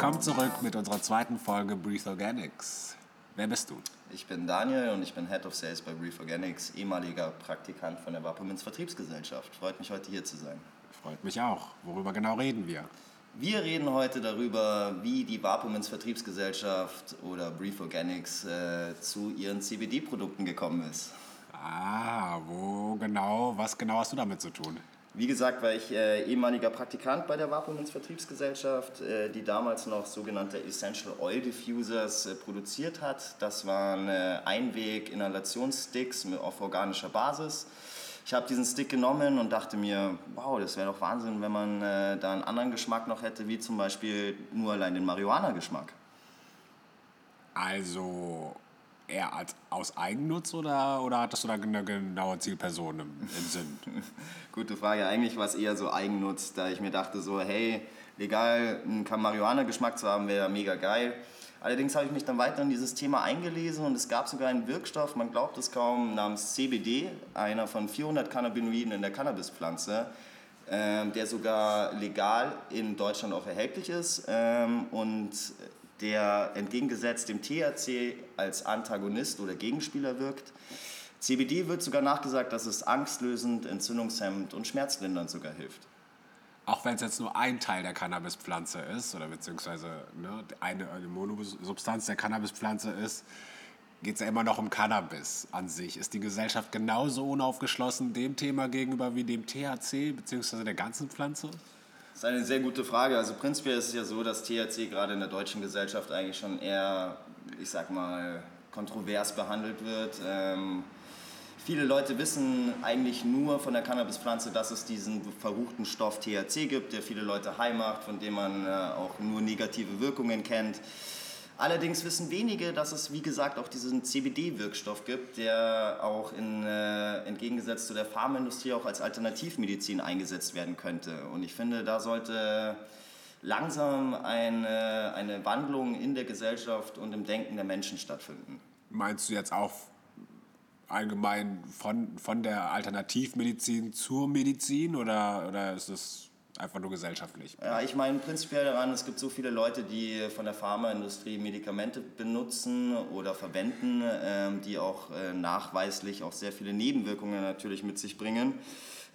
Willkommen zurück mit unserer zweiten Folge Breathe Organics. Wer bist du? Ich bin Daniel und ich bin Head of Sales bei Breathe Organics, ehemaliger Praktikant von der Wapomins Vertriebsgesellschaft. Freut mich heute hier zu sein. Freut mich auch. Worüber genau reden wir? Wir reden heute darüber, wie die Wapomins Vertriebsgesellschaft oder Breathe Organics äh, zu ihren CBD-Produkten gekommen ist. Ah, wo genau, was genau hast du damit zu tun? Wie gesagt, war ich äh, ehemaliger Praktikant bei der Wapomins Vertriebsgesellschaft, äh, die damals noch sogenannte Essential Oil Diffusers äh, produziert hat. Das waren äh, Einweg-Inhalationssticks auf organischer Basis. Ich habe diesen Stick genommen und dachte mir, wow, das wäre doch Wahnsinn, wenn man äh, da einen anderen Geschmack noch hätte, wie zum Beispiel nur allein den Marihuana-Geschmack. Also eher als, aus Eigennutz oder, oder hattest du da eine genaue Zielperson im, im Sinn? Gute Frage. Eigentlich war es eher so Eigennutz, da ich mir dachte so, hey, legal einen Marihuana-Geschmack zu haben, wäre mega geil. Allerdings habe ich mich dann weiter in dieses Thema eingelesen und es gab sogar einen Wirkstoff, man glaubt es kaum, namens CBD, einer von 400 Cannabinoiden in der Cannabispflanze, ähm, der sogar legal in Deutschland auch erhältlich ist ähm, und der entgegengesetzt dem THC als Antagonist oder Gegenspieler wirkt. CBD wird sogar nachgesagt, dass es angstlösend, entzündungshemmend und schmerzlindernd sogar hilft. Auch wenn es jetzt nur ein Teil der Cannabispflanze ist, oder beziehungsweise ne, eine, eine Monosubstanz der Cannabispflanze ist, geht es ja immer noch um Cannabis an sich. Ist die Gesellschaft genauso unaufgeschlossen dem Thema gegenüber wie dem THC, beziehungsweise der ganzen Pflanze? Das ist eine sehr gute Frage. Also prinzipiell ist es ja so, dass THC gerade in der deutschen Gesellschaft eigentlich schon eher, ich sag mal, kontrovers behandelt wird. Ähm, Viele Leute wissen eigentlich nur von der Cannabispflanze, dass es diesen verruchten Stoff THC gibt, der viele Leute high macht, von dem man äh, auch nur negative Wirkungen kennt. Allerdings wissen wenige, dass es, wie gesagt, auch diesen CBD-Wirkstoff gibt, der auch in, äh, entgegengesetzt zu der Pharmaindustrie auch als Alternativmedizin eingesetzt werden könnte. Und ich finde, da sollte langsam eine, eine Wandlung in der Gesellschaft und im Denken der Menschen stattfinden. Meinst du jetzt auch allgemein von, von der Alternativmedizin zur Medizin oder, oder ist es einfach nur gesellschaftlich? Ja, ich meine prinzipiell daran, es gibt so viele Leute, die von der Pharmaindustrie Medikamente benutzen oder verwenden, ähm, die auch äh, nachweislich auch sehr viele Nebenwirkungen natürlich mit sich bringen.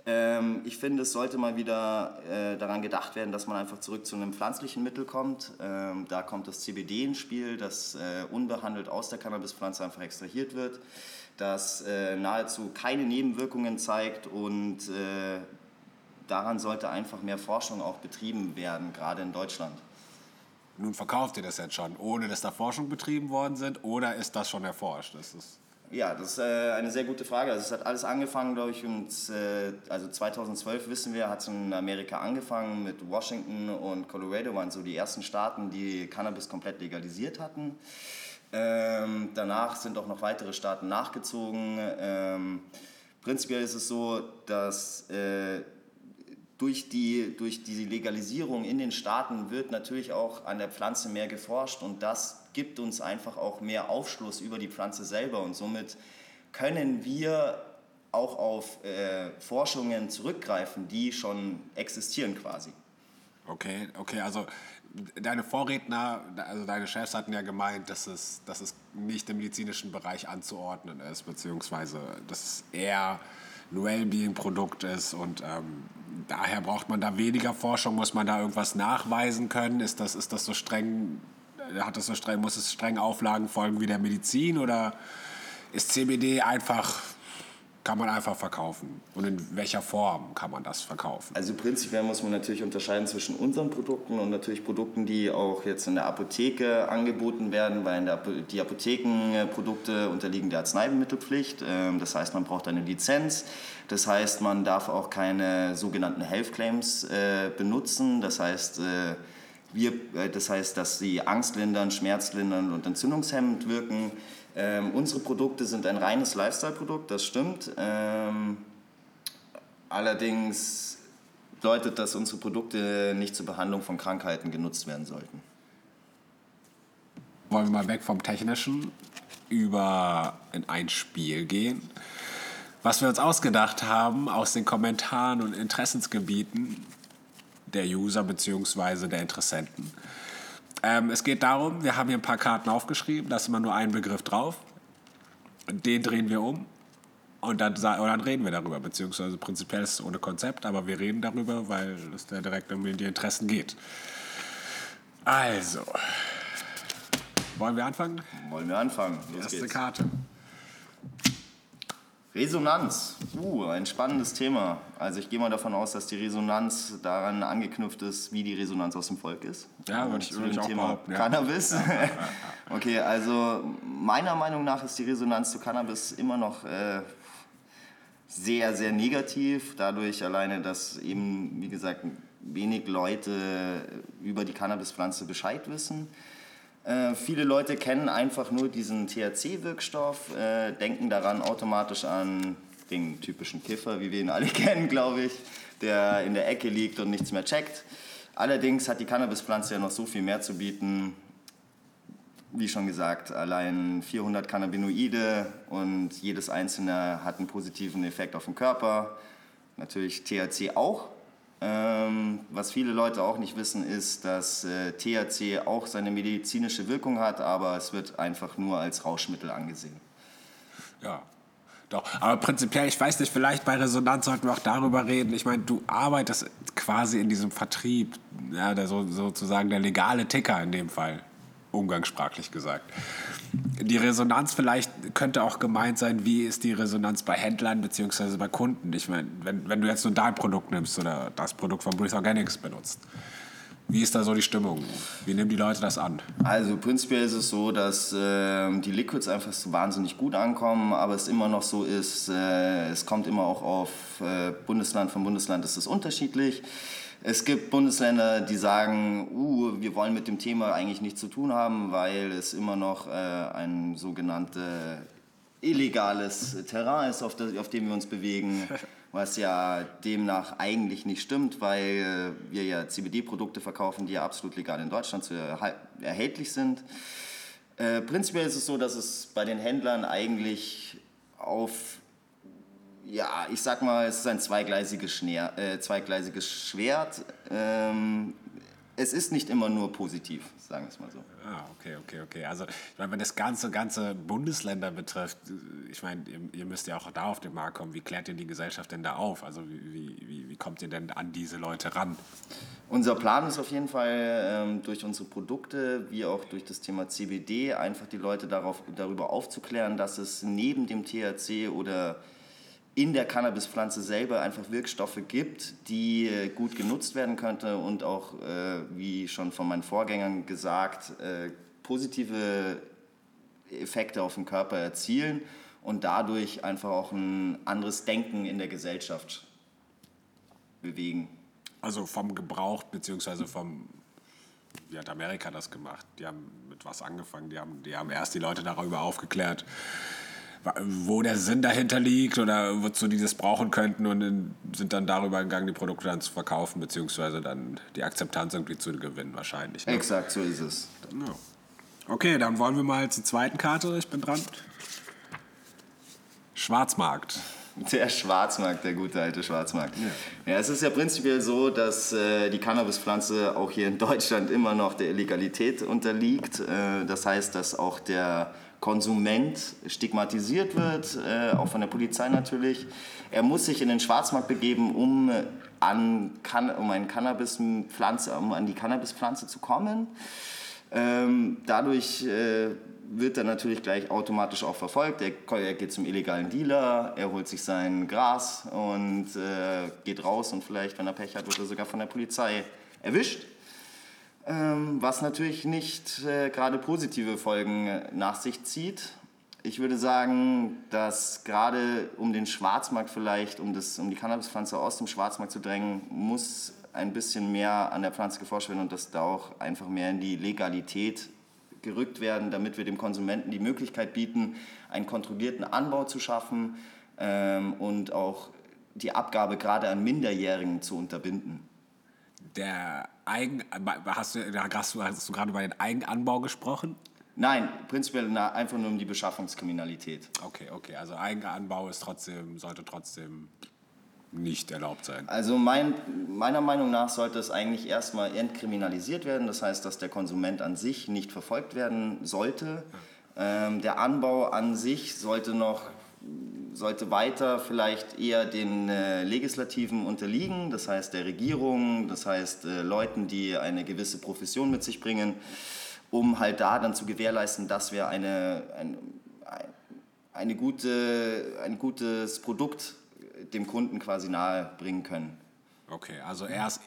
Ähm, ich finde, es sollte mal wieder äh, daran gedacht werden, dass man einfach zurück zu einem pflanzlichen Mittel kommt. Ähm, da kommt das CBD ins Spiel, das äh, unbehandelt aus der Cannabispflanze einfach extrahiert wird das äh, nahezu keine Nebenwirkungen zeigt und äh, daran sollte einfach mehr Forschung auch betrieben werden, gerade in Deutschland. Nun verkauft ihr das jetzt schon, ohne dass da Forschung betrieben worden sind, oder ist das schon erforscht? Das ist ja, das ist äh, eine sehr gute Frage. Also es hat alles angefangen, glaube ich, und, äh, also 2012 wissen wir, hat es in Amerika angefangen mit Washington und Colorado waren so die ersten Staaten, die Cannabis komplett legalisiert hatten. Ähm, danach sind auch noch weitere Staaten nachgezogen. Ähm, prinzipiell ist es so, dass äh, durch, die, durch die Legalisierung in den Staaten wird natürlich auch an der Pflanze mehr geforscht und das gibt uns einfach auch mehr Aufschluss über die Pflanze selber und somit können wir auch auf äh, Forschungen zurückgreifen, die schon existieren quasi. Okay, okay, also deine Vorredner, also deine Chefs hatten ja gemeint, dass es, dass es nicht im medizinischen Bereich anzuordnen ist, beziehungsweise dass es eher ein Wellbeing-Produkt ist und ähm, daher braucht man da weniger Forschung, muss man da irgendwas nachweisen können? Ist das, ist das so streng, hat das so streng, muss es streng Auflagen folgen wie der Medizin oder ist CBD einfach kann man einfach verkaufen? Und in welcher Form kann man das verkaufen? Also prinzipiell muss man natürlich unterscheiden zwischen unseren Produkten und natürlich Produkten, die auch jetzt in der Apotheke angeboten werden, weil die Apothekenprodukte unterliegen der Arzneimittelpflicht. Ähm, das heißt, man braucht eine Lizenz. Das heißt, man darf auch keine sogenannten Health Claims äh, benutzen. Das heißt, äh, Wir, äh, das heißt, dass sie angstlindernd, schmerzlindernd und entzündungshemmend wirken. Ähm, unsere Produkte sind ein reines Lifestyle-Produkt, das stimmt. Ähm, allerdings bedeutet, dass unsere Produkte nicht zur Behandlung von Krankheiten genutzt werden sollten. Wollen wir mal weg vom Technischen über in ein Spiel gehen? Was wir uns ausgedacht haben aus den Kommentaren und Interessensgebieten der User bzw. der Interessenten. Ähm, es geht darum, wir haben hier ein paar Karten aufgeschrieben, da ist immer nur ein Begriff drauf. Den drehen wir um und dann, dann reden wir darüber, beziehungsweise prinzipiell ist es ohne Konzept, aber wir reden darüber, weil es da direkt um die Interessen geht. Also, wollen wir anfangen? Wollen wir anfangen? Los Erste geht's. Karte. Resonanz, uh, ein spannendes Thema. Also ich gehe mal davon aus, dass die Resonanz daran angeknüpft ist, wie die Resonanz aus dem Volk ist. Ja, würde ich, würde ich auch Thema behaupten. Ja. Cannabis. Ja, ja, okay, also meiner Meinung nach ist die Resonanz zu Cannabis immer noch äh, sehr, sehr negativ. Dadurch alleine, dass eben, wie gesagt, wenig Leute über die Cannabispflanze Bescheid wissen. Äh, viele Leute kennen einfach nur diesen THC-Wirkstoff, äh, denken daran automatisch an den typischen Kiffer, wie wir ihn alle kennen, glaube ich, der in der Ecke liegt und nichts mehr checkt. Allerdings hat die Cannabispflanze ja noch so viel mehr zu bieten. Wie schon gesagt, allein 400 Cannabinoide und jedes einzelne hat einen positiven Effekt auf den Körper. Natürlich THC auch, ähm, was viele Leute auch nicht wissen, ist, dass äh, THC auch seine medizinische Wirkung hat, aber es wird einfach nur als Rauschmittel angesehen. Ja, doch. Aber prinzipiell, ich weiß nicht, vielleicht bei Resonanz sollten wir auch darüber reden. Ich meine, du arbeitest quasi in diesem Vertrieb, ja, der so, sozusagen der legale Ticker in dem Fall, umgangssprachlich gesagt die Resonanz vielleicht könnte auch gemeint sein, wie ist die Resonanz bei Händlern bzw. bei Kunden? Ich meine, wenn, wenn du jetzt nur dein Produkt nimmst oder das Produkt von Breathe Organics benutzt, wie ist da so die Stimmung? Wie nehmen die Leute das an? Also prinzipiell ist es so, dass äh, die Liquids einfach so wahnsinnig gut ankommen, aber es immer noch so ist, äh, es kommt immer auch auf äh, Bundesland von Bundesland ist es unterschiedlich. Es gibt Bundesländer, die sagen, uh, wir wollen mit dem Thema eigentlich nichts zu tun haben, weil es immer noch äh, ein sogenanntes illegales Terrain ist, auf, das, auf dem wir uns bewegen, was ja demnach eigentlich nicht stimmt, weil wir ja CBD-Produkte verkaufen, die ja absolut legal in Deutschland zu erhältlich sind. Äh, prinzipiell ist es so, dass es bei den Händlern eigentlich auf ja, ich sag mal, es ist ein zweigleisiges, Schneer, äh, zweigleisiges Schwert. Ähm, es ist nicht immer nur positiv, sagen wir es mal so. Ah, okay, okay, okay. Also, ich meine, wenn das ganze, ganze Bundesländer betrifft, ich meine, ihr, ihr, müsst ja auch da auf den Markt kommen. Wie klärt ihr die Gesellschaft denn da auf? Also, wie, wie, wie kommt ihr denn an diese Leute ran? Unser Plan ist auf jeden Fall, ähm, durch unsere Produkte, wie auch durch das Thema CBD, einfach die Leute darauf, darüber aufzuklären, dass es neben dem THC oder in der Cannabispflanze selber einfach Wirkstoffe gibt, die äh, gut genutzt werden könnte und auch, äh, wie schon von meinen Vorgängern gesagt, äh, positive Effekte auf den Körper erzielen und dadurch einfach auch ein anderes Denken in der Gesellschaft bewegen. Also vom Gebrauch beziehungsweise vom, wie hat Amerika das gemacht? Die haben mit was angefangen? Die haben, die haben erst die Leute darüber aufgeklärt, wo der Sinn dahinter liegt oder wozu die das brauchen könnten und sind dann darüber gegangen, die Produkte dann zu verkaufen, beziehungsweise dann die Akzeptanz irgendwie zu gewinnen wahrscheinlich. Ne? Exakt, so ist es. Ja. Okay, dann wollen wir mal zur zweiten Karte. Ich bin dran. Schwarzmarkt. Der Schwarzmarkt, der gute alte Schwarzmarkt. Ja, ja es ist ja prinzipiell so, dass äh, die Cannabispflanze auch hier in Deutschland immer noch der Illegalität unterliegt. Äh, das heißt, dass auch der Konsument stigmatisiert wird, äh, auch von der Polizei natürlich. Er muss sich in den Schwarzmarkt begeben, um an, um, ein Cannabispflanze, um an die Cannabispflanze zu kommen. Ähm, dadurch äh, wird er natürlich gleich automatisch auch verfolgt. Er, er, geht zum illegalen Dealer, er holt sich sein Gras und äh, geht raus und vielleicht, wenn er Pech hat, wird er sogar von der Polizei erwischt. Ähm, was natürlich nicht äh, gerade positive Folgen äh, nach sich zieht. Ich würde sagen, dass gerade um den Schwarzmarkt vielleicht, um, das, um die Cannabispflanze aus dem Schwarzmarkt zu drängen, muss ein bisschen mehr an der Pflanze geforscht werden und dass da auch einfach mehr in die Legalität gerückt werden, damit wir dem Konsumenten die Möglichkeit bieten, einen kontrollierten Anbau zu schaffen ähm, und auch die Abgabe gerade an Minderjährigen zu unterbinden. Der Eigen, hast du, hast du, hast du gerade über den Eigenanbau gesprochen? Nein, prinzipiell na, einfach nur um die Beschaffungskriminalität. Okay, okay. Also Eigenanbau ist trotzdem, sollte trotzdem nicht erlaubt sein. Also mein, meiner Meinung nach sollte es eigentlich erstmal entkriminalisiert werden. Das heißt, dass der Konsument an sich nicht verfolgt werden sollte. Ja. Ähm, der Anbau an sich sollte noch sollte weiter vielleicht eher den äh, Legislativen unterliegen, das heißt der Regierung, das heißt äh, Leuten, die eine gewisse Profession mit sich bringen um halt da dann zu gewährleisten, dass wir eine, ein, eine gute, ein gutes Produkt dem Kunden quasi nahe bringen können. Okay, also erst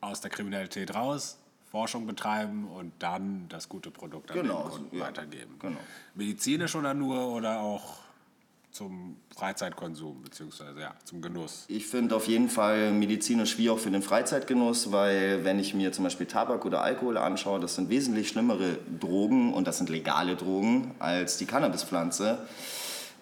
aus der Kriminalität raus, Forschung betreiben und dann das gute Produkt an genau, den Kunden ja, weitergeben. Genau. Medizinisch oder nur oder auch zum Freizeitkonsum beziehungsweise ja, zum Genuss? Ich finde auf jeden Fall medizinisch wie auch für den Freizeitgenuss, weil wenn ich mir zum Beispiel Tabak oder Alkohol anschaue, das sind wesentlich schlimmere Drogen und das sind legale Drogen als die Cannabispflanze.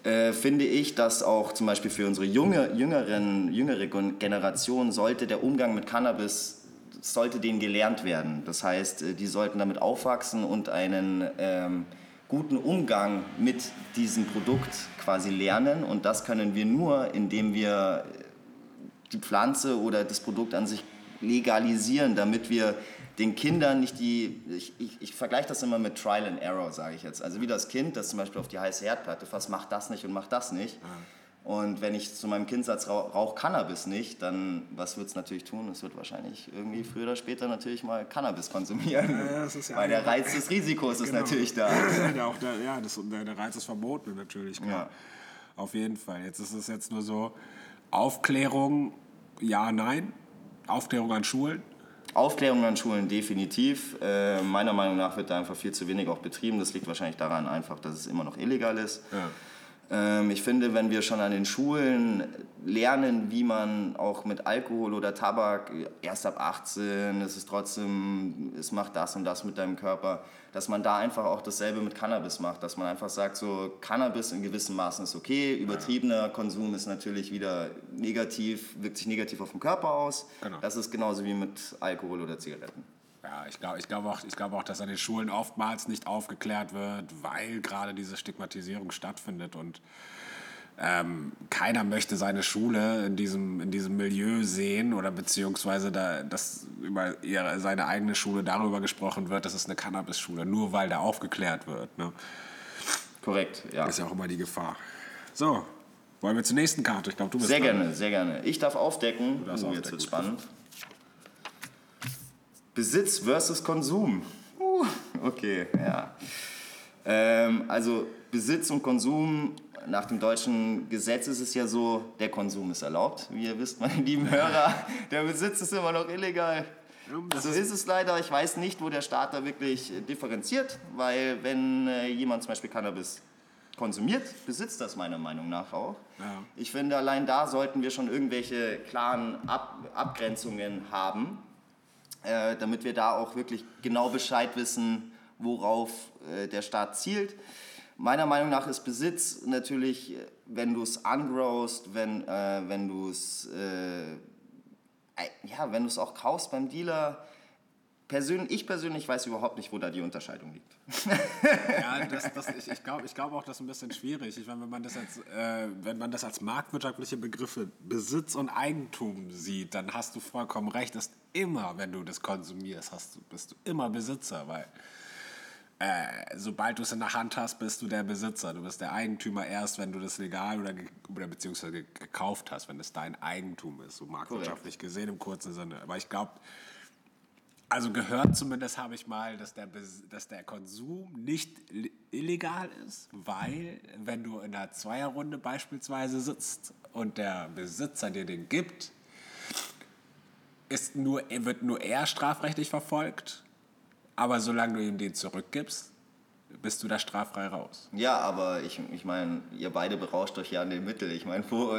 Äh, finde ich, dass auch zum Beispiel für unsere junge, jüngeren, jüngere Generation sollte der Umgang mit Cannabis sollte denen gelernt werden. Das heißt, äh, die sollten damit aufwachsen und einen ähm, guten Umgang mit diesem Produkt quasi lernen. Und das können wir nur, indem wir die Pflanze oder das Produkt an sich legalisieren, damit wir den Kindern nicht die, ich, ich, ich vergleiche das immer mit Trial and Error, sage ich jetzt. Also wie das Kind, das zum Beispiel auf die heiße Herdplatte fasst, macht das nicht und macht das nicht. Ja. Und wenn ich zu meinem Kind sage, rauch Cannabis nicht, dann was wird es natürlich tun? Es wird wahrscheinlich irgendwie früher oder später natürlich mal Cannabis konsumieren. Ja, ja Weil der Reiz des Risikos genau. ist natürlich da. Ja, auch der, ja das, der Reiz ist verboten natürlich, klar. Ja. Auf jeden Fall. Jetzt ist es jetzt nur so, Aufklärung, ja, nein. Aufklärung an Schulen? Aufklärung an Schulen definitiv. Äh, meiner Meinung nach wird da einfach viel zu wenig auch betrieben. Das liegt wahrscheinlich daran einfach, dass es immer noch illegal ist. Ja. Ähm, ich finde, wenn wir schon an den Schulen lernen, wie man auch mit Alkohol oder Tabak, erst ab 18, es ist trotzdem, es macht das und das mit deinem Körper, dass man da einfach auch dasselbe mit Cannabis macht, dass man einfach sagt, so Cannabis in gewissem Maßen ist okay, übertriebener Konsum ist natürlich wieder negativ, wirkt sich negativ auf den Körper aus. Genau. Das ist genauso wie mit Alkohol oder Zigaretten. Ja, ich glaube ich glaub auch, glaub auch, dass an den Schulen oftmals nicht aufgeklärt wird, weil gerade diese Stigmatisierung stattfindet und ähm, keiner möchte seine Schule in diesem, in diesem Milieu sehen oder beziehungsweise da, dass über ihre, seine eigene Schule darüber gesprochen wird, das ist eine Cannabis-Schule, nur weil da aufgeklärt wird. Ne? Korrekt, ja. Ist ja auch immer die Gefahr. So, wollen wir zur nächsten Karte? Ich glaube, du bist Sehr dran. gerne, sehr gerne. Ich darf aufdecken. Du darfst oh, aufdecken. Jetzt wird spannend. Besitz versus Konsum. Uh, okay, ja. Ähm, also Besitz und Konsum, nach dem deutschen Gesetz ist es ja so, der Konsum ist erlaubt, wie ihr wisst, meine lieben Hörer. Der Besitz ist immer noch illegal. so ist es leider. Ich weiß nicht, wo der Staat da wirklich differenziert, weil wenn äh, jemand zum Beispiel Cannabis konsumiert, besitzt das meiner Meinung nach auch. Ja. Ich finde, allein da sollten wir schon irgendwelche klaren Ab Abgrenzungen haben äh, damit wir da auch wirklich genau Bescheid wissen, worauf äh, der Staat zielt. Meiner Meinung nach ist Besitz natürlich, wenn du es ungrowst, wenn, äh, wenn du es äh, ja, wenn du es auch kaufst beim Dealer, Persön ich persönlich weiß überhaupt nicht, wo da die Unterscheidung liegt. ja, das, das, ich, ich glaube ich glaub auch, das ist ein bisschen schwierig. Ich meine, wenn, man das als, äh, wenn man das als marktwirtschaftliche Begriffe Besitz und Eigentum sieht, dann hast du vollkommen recht, dass immer, wenn du das konsumierst, hast du, bist du immer Besitzer, weil äh, sobald du es in der Hand hast, bist du der Besitzer. Du bist der Eigentümer erst, wenn du das legal oder, oder beziehungsweise gekauft hast, wenn es dein Eigentum ist, so marktwirtschaftlich Korrekt. gesehen im kurzen Sinne. Aber ich glaube, also gehört zumindest habe ich mal, dass der, dass der Konsum nicht illegal ist, weil wenn du in einer Zweierrunde beispielsweise sitzt und der Besitzer dir den gibt, ist nur, wird nur er strafrechtlich verfolgt, aber solange du ihm den zurückgibst, bist du da straffrei raus. Ja, aber ich, ich meine, ihr beide berauscht euch ja an den Mittel. Ich meine, wo,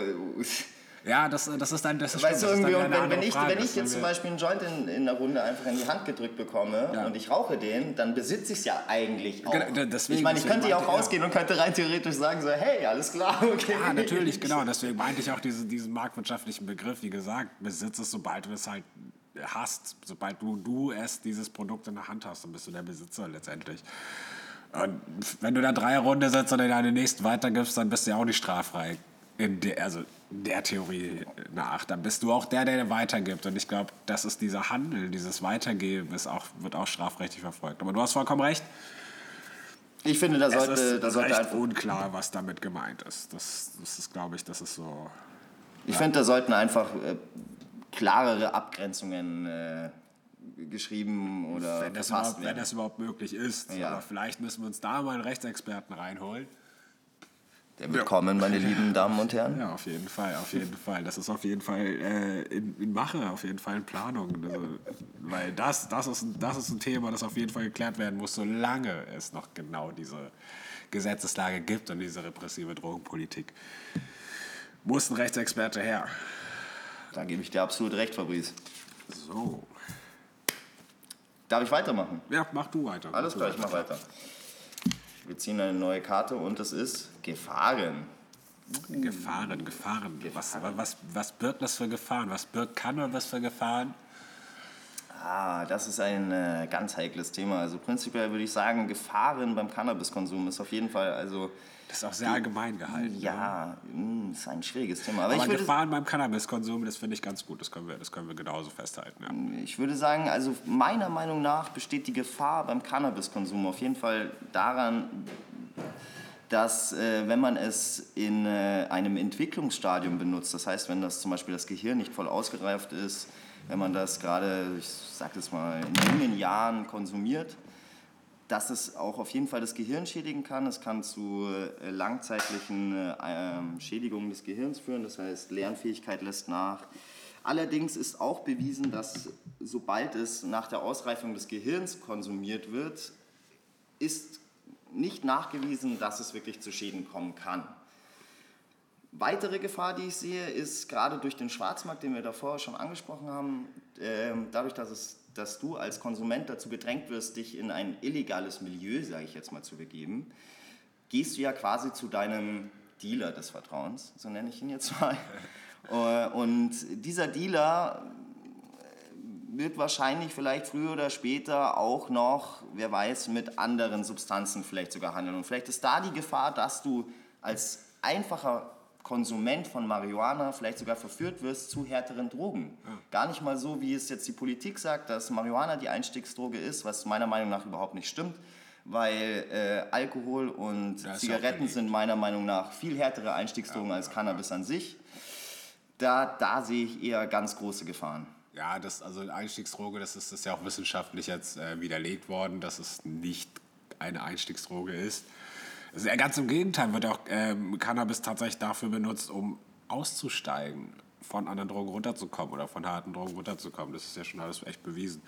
Ja, das, das ist dann das ist Weißt du, stimmt, ist irgendwie, dann wenn, wenn, ich, Frage. wenn ich jetzt zum Beispiel einen Joint in, in der Runde einfach in die Hand gedrückt bekomme Ja. und ich rauche den, dann besitze ich es ja eigentlich auch. Genau, d- deswegen- ich meine, ich könnte ja auch rausgehen und könnte rein theoretisch sagen so, hey, alles klar, okay. Ja, natürlich, genau. Deswegen meinte ich auch diese, diesen marktwirtschaftlichen Begriff. Wie gesagt, Besitz ist, sobald du es halt hast, sobald du, du es, dieses Produkt in der Hand hast, dann bist du der Besitzer letztendlich. Und wenn du da drei Runde sitzt und in deine nächsten weitergibst, dann bist du ja auch nicht straffrei. Der, also der Theorie nach. Dann bist du auch der, der weitergibt. Und ich glaube, das ist dieser Handel, dieses Weitergeben, ist auch, wird auch strafrechtlich verfolgt. Aber du hast vollkommen recht. Ich finde, da Es sollte, ist da sollte einfach, unklar, was damit gemeint ist. Das, das ist, glaube ich, das ist so. ich finde, da sollten einfach äh, klarere Abgrenzungen äh, geschrieben oder wenn das, verfasst überhaupt, wenn werden. das überhaupt möglich ist. Ja. Aber vielleicht müssen wir uns da mal einen Rechtsexperten reinholen. Der wird kommen, meine lieben Damen und Herren. Ja, auf jeden Fall, auf jeden Fall. Das ist auf jeden Fall äh, in, in Mache, auf jeden Fall in Planung. Also, weil das, das, ist, ein- das ist ein Thema, das auf jeden Fall geklärt werden muss, solange es noch genau diese Gesetzeslage gibt und diese repressive Drogenpolitik. Muss ein Rechtsexperte her. Da gebe ich dir absolut recht, Fabrice. So. Darf ich weitermachen? Ja, mach du weiter. Alles Mach klar, ich mache weiter. Wir ziehen eine neue Karte und es ist Gefahren. Gefahren, Gefahren. Was, Gefahren. was, was birgt das für Gefahren? Was birgt Cannabis für Gefahren? Ah, das ist ein äh, ganz heikles Thema. Also prinzipiell würde ich sagen, Gefahren beim Cannabiskonsum ist auf jeden Fall, also Das ist auch sehr allgemein gehalten. ja, mh, ist ein schwieriges Thema. Aber, Aber Gefahren beim Cannabiskonsum, das finde ich ganz gut. Das können wir, das können wir genauso festhalten. Ja. ich würde sagen, also meiner Meinung nach besteht die Gefahr beim Cannabiskonsum auf jeden Fall daran, dass äh, wenn man es in äh, einem Entwicklungsstadium benutzt, das heißt, wenn das zum Beispiel das Gehirn nicht voll ausgereift ist, wenn man das gerade, ich sage das mal, in jungen Jahren konsumiert, dass es auch auf jeden Fall das Gehirn schädigen kann. Es kann zu äh, langzeitlichen äh, ähm, Schädigungen des Gehirns führen, das heißt Lernfähigkeit lässt nach. Allerdings ist auch bewiesen, dass sobald es nach der Ausreifung des Gehirns konsumiert wird, ist nicht nachgewiesen, dass es wirklich zu Schäden kommen kann. Weitere Gefahr, die ich sehe, ist gerade durch den Schwarzmarkt, den wir davor schon angesprochen haben, ähm, dadurch, dass, es, dass du als Konsument dazu gedrängt wirst, dich in ein illegales Milieu, sage ich jetzt mal, zu begeben, gehst du ja quasi zu deinem Dealer des Vertrauens, so nenne ich ihn jetzt mal. Äh, Und dieser Dealer wird wahrscheinlich vielleicht früher oder später auch noch, wer weiß, mit anderen Substanzen vielleicht sogar handeln. Und vielleicht ist da die Gefahr, dass du als einfacher Konsument von Marihuana vielleicht sogar verführt wirst zu härteren Drogen. Gar nicht mal so, wie es jetzt die Politik sagt, dass Marihuana die Einstiegsdroge ist, was meiner Meinung nach überhaupt nicht stimmt, weil äh, Alkohol und Das ja Zigaretten sind meiner Meinung nach viel härtere Einstiegsdrogen als Cannabis an sich. Da, da sehe ich eher ganz große Gefahren. Ja, das, also Einstiegsdroge, das ist, das ist ja auch wissenschaftlich jetzt äh, widerlegt worden, dass es nicht eine Einstiegsdroge ist. Also, ganz im Gegenteil wird auch ähm, Cannabis tatsächlich dafür benutzt, um auszusteigen, von anderen Drogen runterzukommen oder von harten Drogen runterzukommen. Das ist ja schon alles echt bewiesen.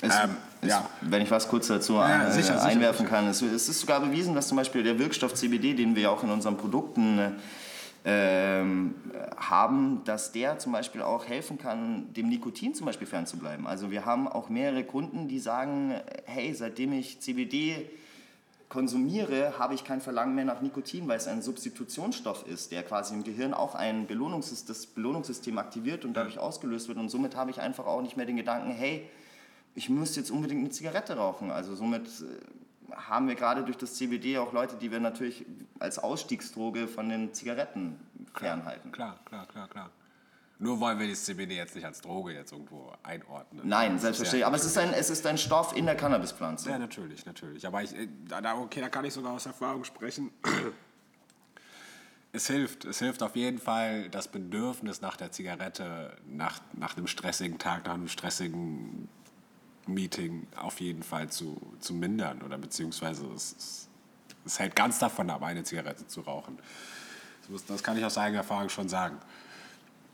Es, Ähm, es, ja. Wenn ich was kurz dazu Ja, äh, sicher, einwerfen sicher. kann. Es, es ist sogar bewiesen, dass zum Beispiel der Wirkstoff CBD, den wir auch in unseren Produkten äh, ähm, haben, dass der zum Beispiel auch helfen kann, dem Nikotin zum Beispiel fernzubleiben. Also wir haben auch mehrere Kunden, die sagen, hey, seitdem ich CBD konsumiere, habe ich kein Verlangen mehr nach Nikotin, weil es ein Substitutionsstoff ist, der quasi im Gehirn auch ein Belohnungssys das Belohnungssystem aktiviert und dadurch ausgelöst wird. Und somit habe ich einfach auch nicht mehr den Gedanken, hey, ich muss jetzt unbedingt eine Zigarette rauchen. Also somit äh, haben wir gerade durch das CBD auch Leute, die wir natürlich als Ausstiegsdroge von den Zigaretten fernhalten. Klar, klar, klar, klar. Nur wollen wir das CBD jetzt nicht als Droge jetzt irgendwo einordnen. Nein, selbstverständlich. Ja, Aber es ist, ein, es ist ein Stoff in der Cannabispflanze. ja, natürlich, natürlich. Aber ich, äh, da, da- okay, da kann ich sogar aus Erfahrung sprechen. Es hilft, es hilft auf jeden Fall, das Bedürfnis nach der Zigarette, nach, nach einem stressigen Tag, nach einem stressigen Meeting auf jeden Fall zu, zu mindern. Oder beziehungsweise es, es, hält ganz davon ab, eine Zigarette zu rauchen. Das, das kann ich aus eigener Erfahrung schon sagen.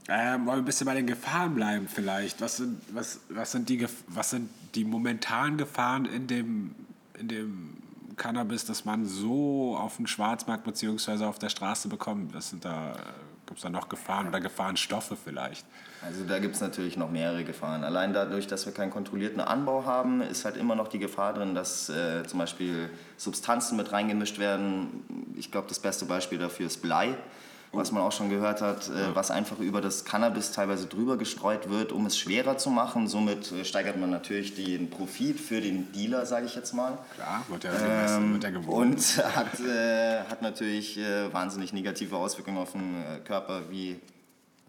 Ähm, wollen wir ein bisschen bei den Gefahren bleiben vielleicht? Was sind, was, was sind, die, was sind die momentanen Gefahren in dem, in dem Cannabis, das man so auf dem Schwarzmarkt bzw. auf der Straße bekommt? Da Gibt es da noch Gefahren oder Gefahrenstoffe vielleicht? Also da gibt es natürlich noch mehrere Gefahren. Allein dadurch, dass wir keinen kontrollierten Anbau haben, ist halt immer noch die Gefahr drin, dass äh, zum Beispiel Substanzen mit reingemischt werden. Ich glaube, das beste Beispiel dafür ist Blei was man auch schon gehört hat, äh, was einfach über das Cannabis teilweise drüber gestreut wird, um es schwerer zu machen. Somit äh, steigert man natürlich den Profit für den Dealer, sage ich jetzt mal. Klar, wird ja, ähm, wird ja gewohnt. Und hat, äh, hat natürlich äh, wahnsinnig negative Auswirkungen auf den äh, Körper, wie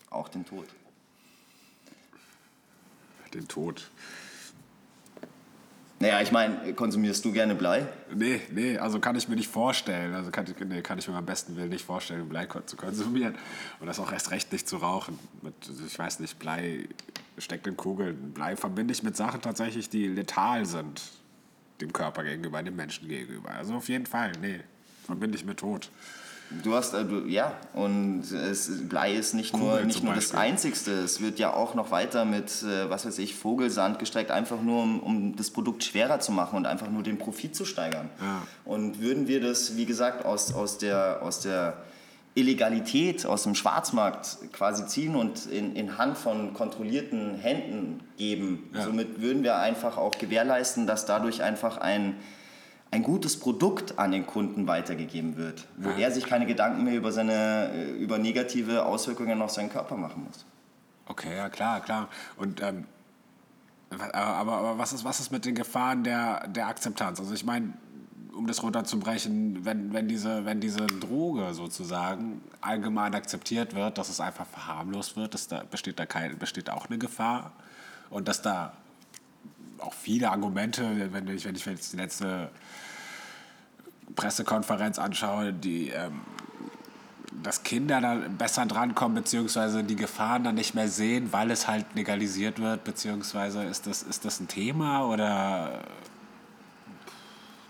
auch den Tod. Den Tod. Naja, ich meine, konsumierst du gerne Blei? Nee, nee, also kann ich mir nicht vorstellen. Also kann, nee, kann ich mir am besten Willen nicht vorstellen, Blei zu konsumieren. Und das auch erst recht nicht zu rauchen. Mit, ich weiß nicht, Blei steckt in Kugeln. Blei verbinde ich mit Sachen tatsächlich, die letal sind. Dem Körper gegenüber, dem Menschen gegenüber. Also auf jeden Fall, nee, verbinde ich mit Tod. Du hast, äh, du, ja, und es, Blei ist nicht nur, nicht nur das Einzigste. Es wird ja auch noch weiter mit, äh, was weiß ich, Vogelsand gestreckt, einfach nur, um, um das Produkt schwerer zu machen und einfach nur den Profit zu steigern. Ja. Und würden wir das, wie gesagt, aus, aus, der, aus der Illegalität, aus dem Schwarzmarkt quasi ziehen und in, in Hand von kontrollierten Händen geben, ja. somit würden wir einfach auch gewährleisten, dass dadurch einfach ein ein gutes Produkt an den Kunden weitergegeben wird, wo ja. er sich keine Gedanken mehr über, seine, äh, über negative Auswirkungen auf seinen Körper machen muss. Okay, ja klar, klar. Und ähm, aber, aber was, ist, was ist mit den Gefahren der, der Akzeptanz? Also ich meine, um das runterzubrechen, wenn, wenn, diese, wenn diese Droge sozusagen allgemein akzeptiert wird, dass es einfach verharmlost wird, dass da besteht da kein, besteht auch eine Gefahr und dass da auch viele Argumente, wenn ich, wenn ich jetzt die letzte Pressekonferenz anschaue, die, ähm, dass Kinder da besser drankommen, beziehungsweise die Gefahren dann nicht mehr sehen, weil es halt legalisiert wird, beziehungsweise ist das, ist das ein Thema oder?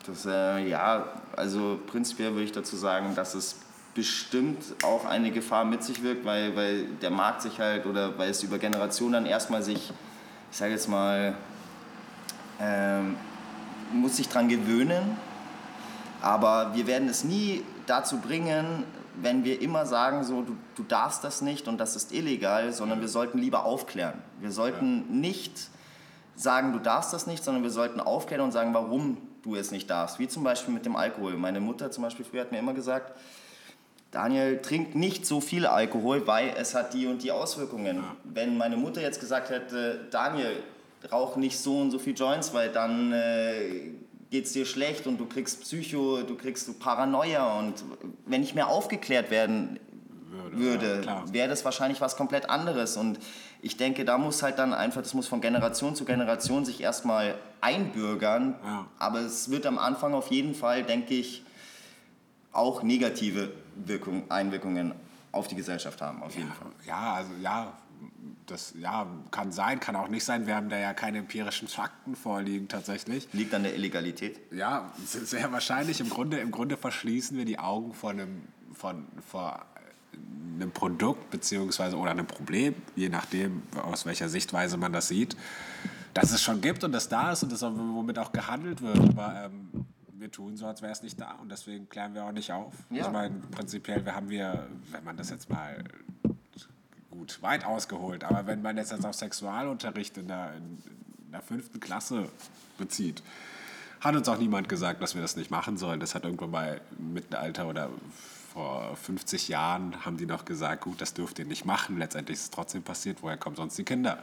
Das, äh, ja, also prinzipiell würde ich dazu sagen, dass es bestimmt auch eine Gefahr mit sich wirkt, weil, weil der Markt sich halt oder weil es über Generationen dann erstmal sich, ich sage jetzt mal, ähm, muss sich daran gewöhnen. Aber wir werden es nie dazu bringen, wenn wir immer sagen, so, du, du darfst das nicht und das ist illegal, sondern wir sollten lieber aufklären. Wir sollten ja. nicht sagen, du darfst das nicht, sondern wir sollten aufklären und sagen, warum du es nicht darfst. Wie zum Beispiel mit dem Alkohol. Meine Mutter zum Beispiel früher hat mir immer gesagt, Daniel, trink nicht so viel Alkohol, weil es hat die und die Auswirkungen. Ja. Wenn meine Mutter jetzt gesagt hätte, Daniel, rauch nicht so und so viel Joints, weil dann äh, geht es dir schlecht und du kriegst Psycho, du kriegst Paranoia und wenn ich mehr aufgeklärt werden würde, ja, wäre das wahrscheinlich was komplett anderes und ich denke, da muss halt dann einfach, das muss von Generation zu Generation sich erstmal einbürgern, ja. aber es wird am Anfang auf jeden Fall, denke ich, auch negative Wirkung, Einwirkungen auf die Gesellschaft haben, auf jeden ja, Fall. Ja, also ja, das ja, kann sein, kann auch nicht sein. Wir haben da ja keine empirischen Fakten vorliegen tatsächlich. Liegt an der Illegalität? Ja, sehr wahrscheinlich. Im Grunde, im Grunde verschließen wir die Augen vor einem, von, vor einem Produkt beziehungsweise oder einem Problem, je nachdem, aus welcher Sichtweise man das sieht, dass es schon gibt und das da ist und das womit auch gehandelt wird. Aber ähm, wir tun so, als wäre es nicht da und deswegen klären wir auch nicht auf. Ja. Ich meine, prinzipiell wir haben wir, wenn man das jetzt mal gut, weit ausgeholt. Aber wenn man jetzt auf Sexualunterricht in der, in der fünften Klasse bezieht, hat uns auch niemand gesagt, dass wir das nicht machen sollen. Das hat irgendwann mal im Mittelalter oder vor 50 Jahren haben die noch gesagt, gut, das dürft ihr nicht machen. Letztendlich ist es trotzdem passiert. Woher kommen sonst die Kinder?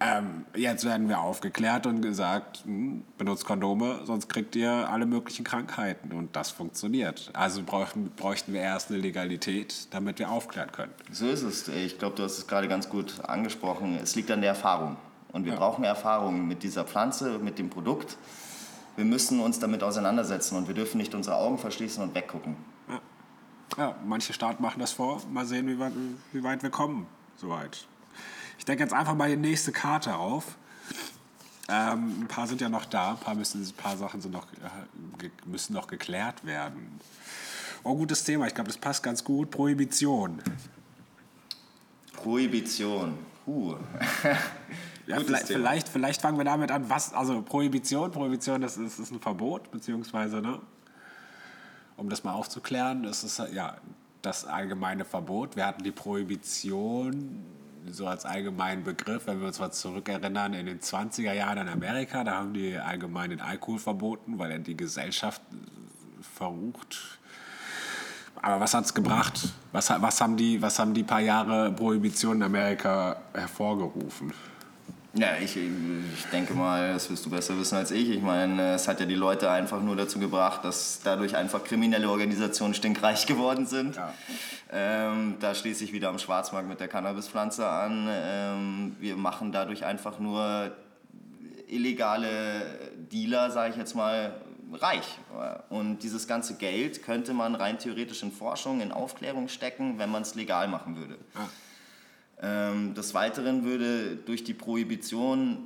Ähm, jetzt werden wir aufgeklärt und gesagt, hm, benutzt Kondome, sonst kriegt ihr alle möglichen Krankheiten. Und das funktioniert. Also bräuchten, bräuchten wir erst eine Legalität, damit wir aufklären können. So ist es. Ich glaube, du hast es gerade ganz gut angesprochen. Es liegt an der Erfahrung. Und wir ja. brauchen Erfahrung mit dieser Pflanze, mit dem Produkt. Wir müssen uns damit auseinandersetzen und wir dürfen nicht unsere Augen verschließen und weggucken. Ja, ja manche Staaten machen das vor. Mal sehen, wie weit, wie weit wir kommen. Soweit. Ich denke jetzt einfach mal die nächste Karte auf. Ähm, ein paar sind ja noch da, ein paar, müssen, ein paar Sachen sind noch, äh, müssen noch geklärt werden. Oh, gutes Thema, ich glaube, das passt ganz gut. Prohibition. Prohibition. Uh. ja, vielleicht, vielleicht, vielleicht, fangen wir damit an, was, also Prohibition, Prohibition, das ist, ist ein Verbot, beziehungsweise, ne, um das mal aufzuklären, das ist ja das allgemeine Verbot. Wir hatten die Prohibition so als allgemeinen Begriff, wenn wir uns mal zurückerinnern, in den 20er Jahren in Amerika, da haben die allgemein den Alkohol verboten, weil er die Gesellschaft verrucht. Aber was hat es gebracht? Was, was, haben die, was haben die paar Jahre Prohibition in Amerika hervorgerufen? Ja, ich, ich denke mal, das wirst du besser wissen als ich. Ich meine, es hat ja die Leute einfach nur dazu gebracht, dass dadurch einfach kriminelle Organisationen stinkreich geworden sind. Ja. Ähm, da schließe ich wieder am Schwarzmarkt mit der Cannabispflanze an. Ähm, wir machen dadurch einfach nur illegale Dealer, sage ich jetzt mal, reich. Und dieses ganze Geld könnte man rein theoretisch in Forschung, in Aufklärung stecken, wenn man es legal machen würde. Ja. Ähm, des Weiteren würde durch die Prohibition,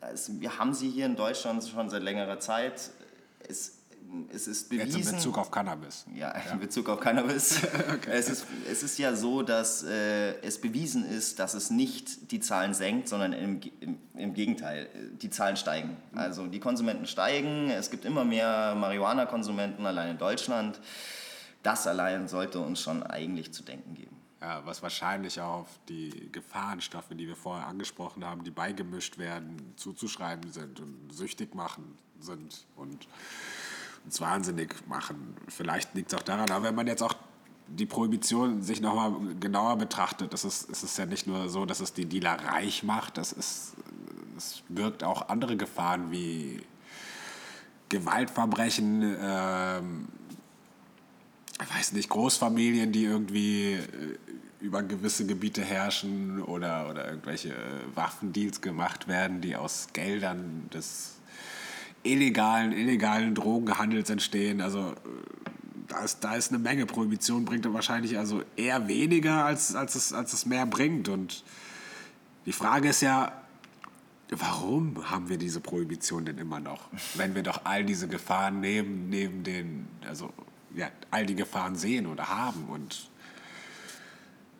also wir haben sie hier in Deutschland schon seit längerer Zeit, es, es ist bewiesen... Jetzt in Bezug auf Cannabis. Ja, ja. in Bezug auf Cannabis. okay. es, ist, es ist ja so, dass äh, es bewiesen ist, dass es nicht die Zahlen senkt, sondern im, im, im Gegenteil, die Zahlen steigen. Mhm. Also die Konsumenten steigen, es gibt immer mehr Marihuana-Konsumenten allein in Deutschland. Das allein sollte uns schon eigentlich zu denken geben. Ja, was wahrscheinlich auf die Gefahrenstoffe, die wir vorher angesprochen haben, die beigemischt werden, zuzuschreiben sind und süchtig machen sind und uns wahnsinnig machen. Vielleicht liegt es auch daran, aber wenn man jetzt auch die Prohibition sich nochmal genauer betrachtet, das ist, ist es ja nicht nur so, dass es die Dealer reich macht, das ist, es birgt auch andere Gefahren wie Gewaltverbrechen, ähm, ich weiß nicht, Großfamilien, die irgendwie äh, über gewisse Gebiete herrschen oder, oder irgendwelche äh, Waffendeals gemacht werden, die aus Geldern des illegalen, illegalen Drogenhandels entstehen. Also äh, da ist, da ist eine Menge. Prohibition bringt wahrscheinlich also eher weniger, als, als, es, als es mehr bringt. Und die Frage ist ja, warum haben wir diese Prohibition denn immer noch? Wenn wir doch all diese Gefahren neben, neben den, also ja, all die Gefahren sehen oder haben und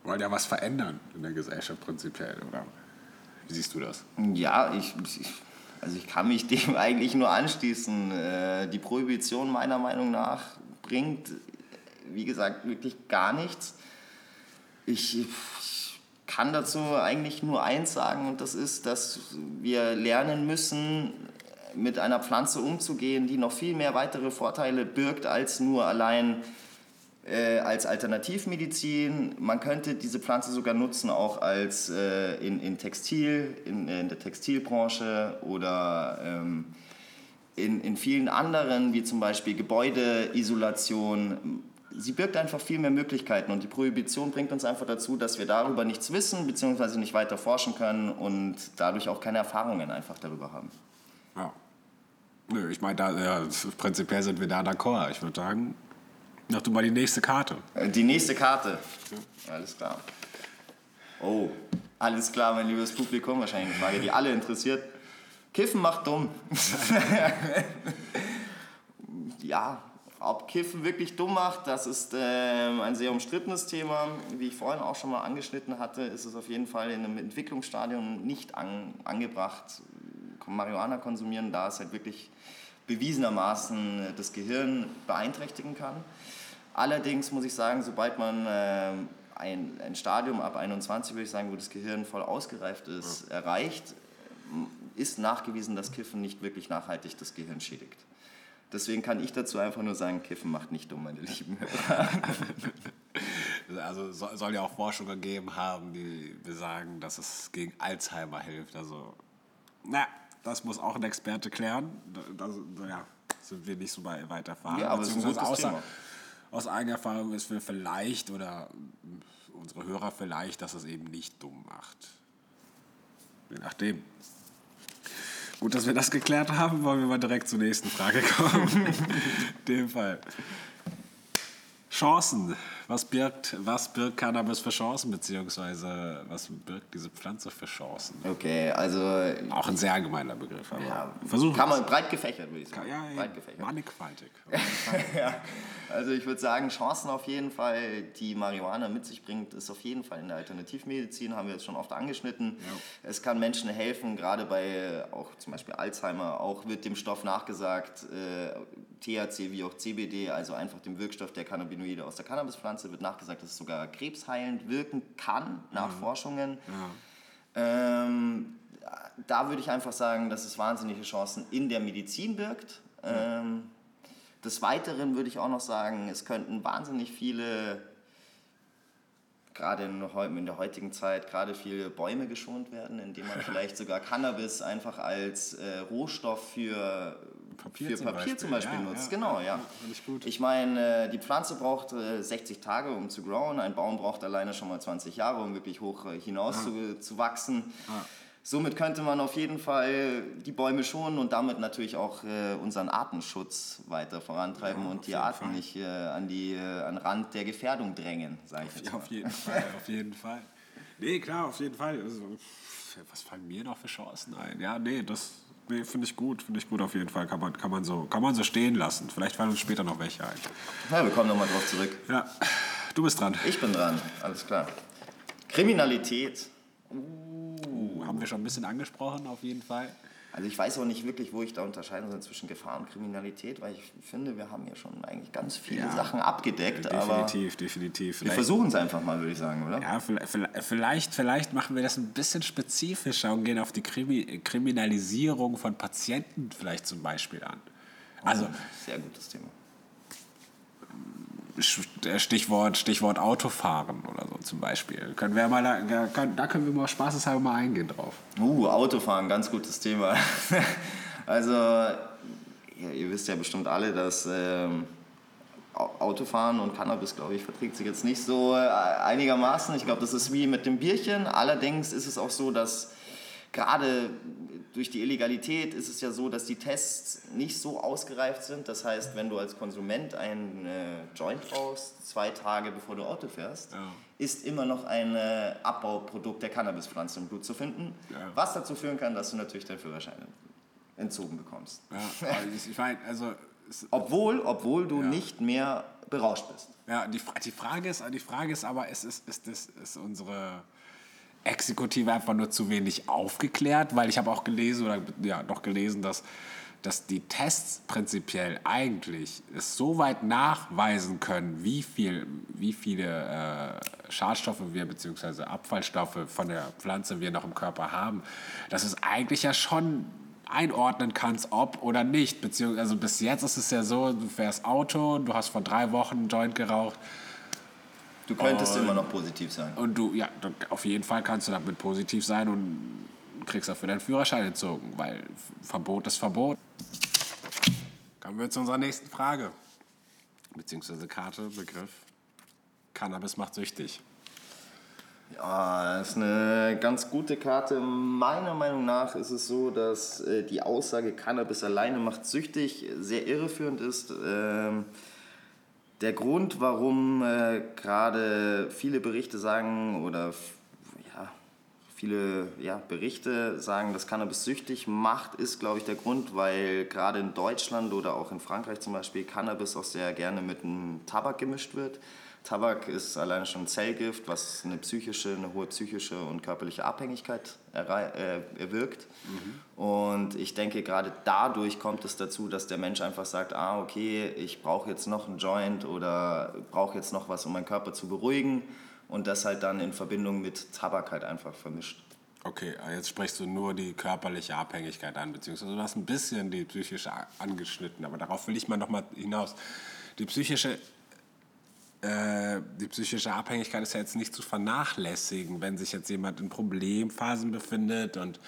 wollen ja was verändern in der Gesellschaft prinzipiell, oder? Wie siehst du das? Ja, ich, ich also ich kann mich dem eigentlich nur anschließen. Äh, die Prohibition meiner Meinung nach bringt, wie gesagt, wirklich gar nichts. Ich, ich kann dazu eigentlich nur eins sagen und das ist, dass wir lernen müssen, mit einer Pflanze umzugehen, die noch viel mehr weitere Vorteile birgt als nur allein äh, als Alternativmedizin. Man könnte diese Pflanze sogar nutzen auch als äh, in, in Textil, in, in der Textilbranche oder ähm, in, in vielen anderen, wie zum Beispiel Gebäudeisolation. Sie birgt einfach viel mehr Möglichkeiten und die Prohibition bringt uns einfach dazu, dass wir darüber nichts wissen bzw. nicht weiter forschen können und dadurch auch keine Erfahrungen einfach darüber haben. Ja. Nö, ich meine, ja, prinzipiell sind wir da d'accord. Ich würde sagen, mach du mal die nächste Karte. Äh, die nächste Karte. Alles klar. Oh, alles klar, mein liebes Publikum. Wahrscheinlich eine Frage, die alle interessiert. Kiffen macht dumm. ja, ob Kiffen wirklich dumm macht, das ist äh, ein sehr umstrittenes Thema. Wie ich vorhin auch schon mal angeschnitten hatte, ist es auf jeden Fall in einem Entwicklungsstadium nicht an, angebracht, Marihuana konsumieren, da es halt wirklich bewiesenermaßen das Gehirn beeinträchtigen kann. Allerdings muss ich sagen, sobald man äh, ein, ein Stadium ab 21, würde ich sagen, wo das Gehirn voll ausgereift ist, ja. erreicht, ist nachgewiesen, dass Kiffen nicht wirklich nachhaltig das Gehirn schädigt. Deswegen kann ich dazu einfach nur sagen, Kiffen macht nicht dumm, meine Lieben. also soll ja auch Forschung gegeben haben, die besagen, dass es gegen Alzheimer hilft. Also, na, das muss auch ein Experte klären. Da, ja, sind wir nicht so weit erfahren. Ja, aber es ist ein außer, Thema. Aus eigener Erfahrung ist wir vielleicht oder unsere Hörer vielleicht, dass es eben nicht dumm macht. Je nachdem. Gut, dass wir das geklärt haben, wollen wir mal direkt zur nächsten Frage kommen. In dem Fall. Chancen. Was birgt, was birgt Cannabis für Chancen, beziehungsweise was birgt diese Pflanze für Chancen? Okay, also. Auch ein sehr allgemeiner Begriff, aber ja, versuchen Kann man breit gefächert, würde ich sagen. Ja, ja, breit gefächert. Mannigfaltig. ja, also ich würde sagen, Chancen auf jeden Fall, die Marihuana mit sich bringt, ist auf jeden Fall in der Alternativmedizin, haben wir jetzt schon oft angeschnitten. Ja. Es kann Menschen helfen, gerade bei auch zum Beispiel Alzheimer, auch wird dem Stoff nachgesagt, äh, THC wie auch CBD, also einfach dem Wirkstoff der Cannabinoide aus der Cannabispflanze Pflanze wird nachgesagt, dass es sogar krebsheilend wirken kann, nach mhm. Forschungen. Ja. Ähm, da würde ich einfach sagen, dass es wahnsinnige Chancen in der Medizin birgt. Ähm, des Weiteren würde ich auch noch sagen, es könnten wahnsinnig viele gerade in, der heutigen Zeit gerade viele Bäume geschont werden, indem man vielleicht sogar Cannabis einfach als äh, Rohstoff für Papier, für zum, Papier Beispiel. zum Beispiel ja, nutzt. Ja, genau, ja. Ich, meine, äh, die Pflanze braucht äh, 60 Tage, um zu growen. Ein Baum braucht alleine schon mal 20 Jahre, um wirklich hoch äh, hinaus zu, zu wachsen. Somit könnte man auf jeden Fall die Bäume schonen und damit natürlich auch äh, unseren Artenschutz weiter vorantreiben ja, und die Arten Fall. nicht äh, an, die, äh, an Rand der Gefährdung drängen, sage ich jetzt mal. Auf jeden Fall, auf jeden Fall. Nee, klar, auf jeden Fall. Also, was fallen mir noch für Chancen ein? Ja, nee, das nee, finde ich gut, finde ich gut auf jeden Fall. Kann man, kann, man so, kann man so stehen lassen. Vielleicht fallen uns später noch welche ein. Ja, wir kommen nochmal drauf zurück. Ja, du bist dran. Ich bin dran, alles klar. Kriminalität. Uh haben wir schon ein bisschen angesprochen, auf jeden Fall. Also ich weiß auch nicht wirklich, wo ich da unterscheiden soll zwischen Gefahr und Kriminalität, weil ich finde, wir haben ja schon eigentlich ganz viele ja, Sachen abgedeckt. Definitiv, definitiv. Wir versuchen es einfach mal, würde ich sagen, oder? Ja, vielleicht, vielleicht machen wir das ein bisschen spezifischer und gehen auf die Krimi Kriminalisierung von Patienten vielleicht zum Beispiel an. Also, oh, sehr gutes Thema. Äh, Stichwort, Stichwort Autofahren oder so zum Beispiel. Können wir mal da, da können wir mal spaßeshalber mal eingehen drauf. Uh, Autofahren, ganz gutes Thema. also, ja, ihr wisst ja bestimmt alle, dass ähm, Autofahren und Cannabis, glaube ich, verträgt sich jetzt nicht so äh, einigermaßen. Ich glaube, das ist wie mit dem Bierchen. Allerdings ist es auch so, dass gerade durch die Illegalität ist es ja so, dass die Tests nicht so ausgereift sind. Das heißt, wenn du als Konsument einen äh, Joint brauchst, zwei Tage bevor du Auto fährst, ja. ist immer noch ein äh, Abbauprodukt der Cannabispflanze im Blut zu finden. Ja. Was dazu führen kann, dass du natürlich deinen Führerschein entzogen bekommst. Ja, ich meine, also obwohl, obwohl du ja. nicht mehr berauscht bist. Ja, die, die, Frage, ist, die Frage ist aber, ist, ist, ist, ist, ist unsere Exekutive einfach nur zu wenig aufgeklärt, weil ich habe auch gelesen oder ja doch gelesen, dass, dass die Tests prinzipiell eigentlich es so weit nachweisen können, wie, viel, wie viele äh, Schadstoffe wir bzw. Abfallstoffe von der Pflanze wir noch im Körper haben, dass es eigentlich ja schon einordnen kannst, ob oder nicht. Beziehungsweise also bis jetzt ist es ja so, du fährst Auto, du hast vor drei Wochen einen Joint geraucht, Du könntest und, immer noch positiv sein. Und du, ja, auf jeden Fall kannst du damit positiv sein und kriegst dafür deinen Führerschein entzogen, weil Verbot ist Verbot. Kommen wir zu unserer nächsten Frage. Beziehungsweise Karte, Begriff. Cannabis macht süchtig. Ja, das ist eine ganz gute Karte. Meiner Meinung nach ist es so, dass äh, die Aussage Cannabis alleine macht süchtig sehr irreführend ist. Ähm, der Grund, warum äh, gerade viele Berichte sagen oder ja, viele ja, Berichte sagen, dass Cannabis süchtig macht, ist, glaube ich, der Grund, weil gerade in Deutschland oder auch in Frankreich zum Beispiel Cannabis auch sehr gerne mit einem Tabak gemischt wird. Tabak ist alleine schon Zellgift, was eine psychische, eine hohe psychische und körperliche Abhängigkeit äh, erwirkt. Mhm. Und ich denke, gerade dadurch kommt es dazu, dass der Mensch einfach sagt, ah, okay, ich brauche jetzt noch einen Joint oder brauche jetzt noch was, um meinen Körper zu beruhigen. Und das halt dann in Verbindung mit Tabak halt einfach vermischt. Okay, jetzt sprichst du nur die körperliche Abhängigkeit an, beziehungsweise du hast ein bisschen die psychische angeschnitten, aber darauf will ich mal nochmal hinaus. Die psychische die psychische Abhängigkeit ist ja jetzt nicht zu vernachlässigen, wenn sich jetzt jemand in Problemphasen befindet und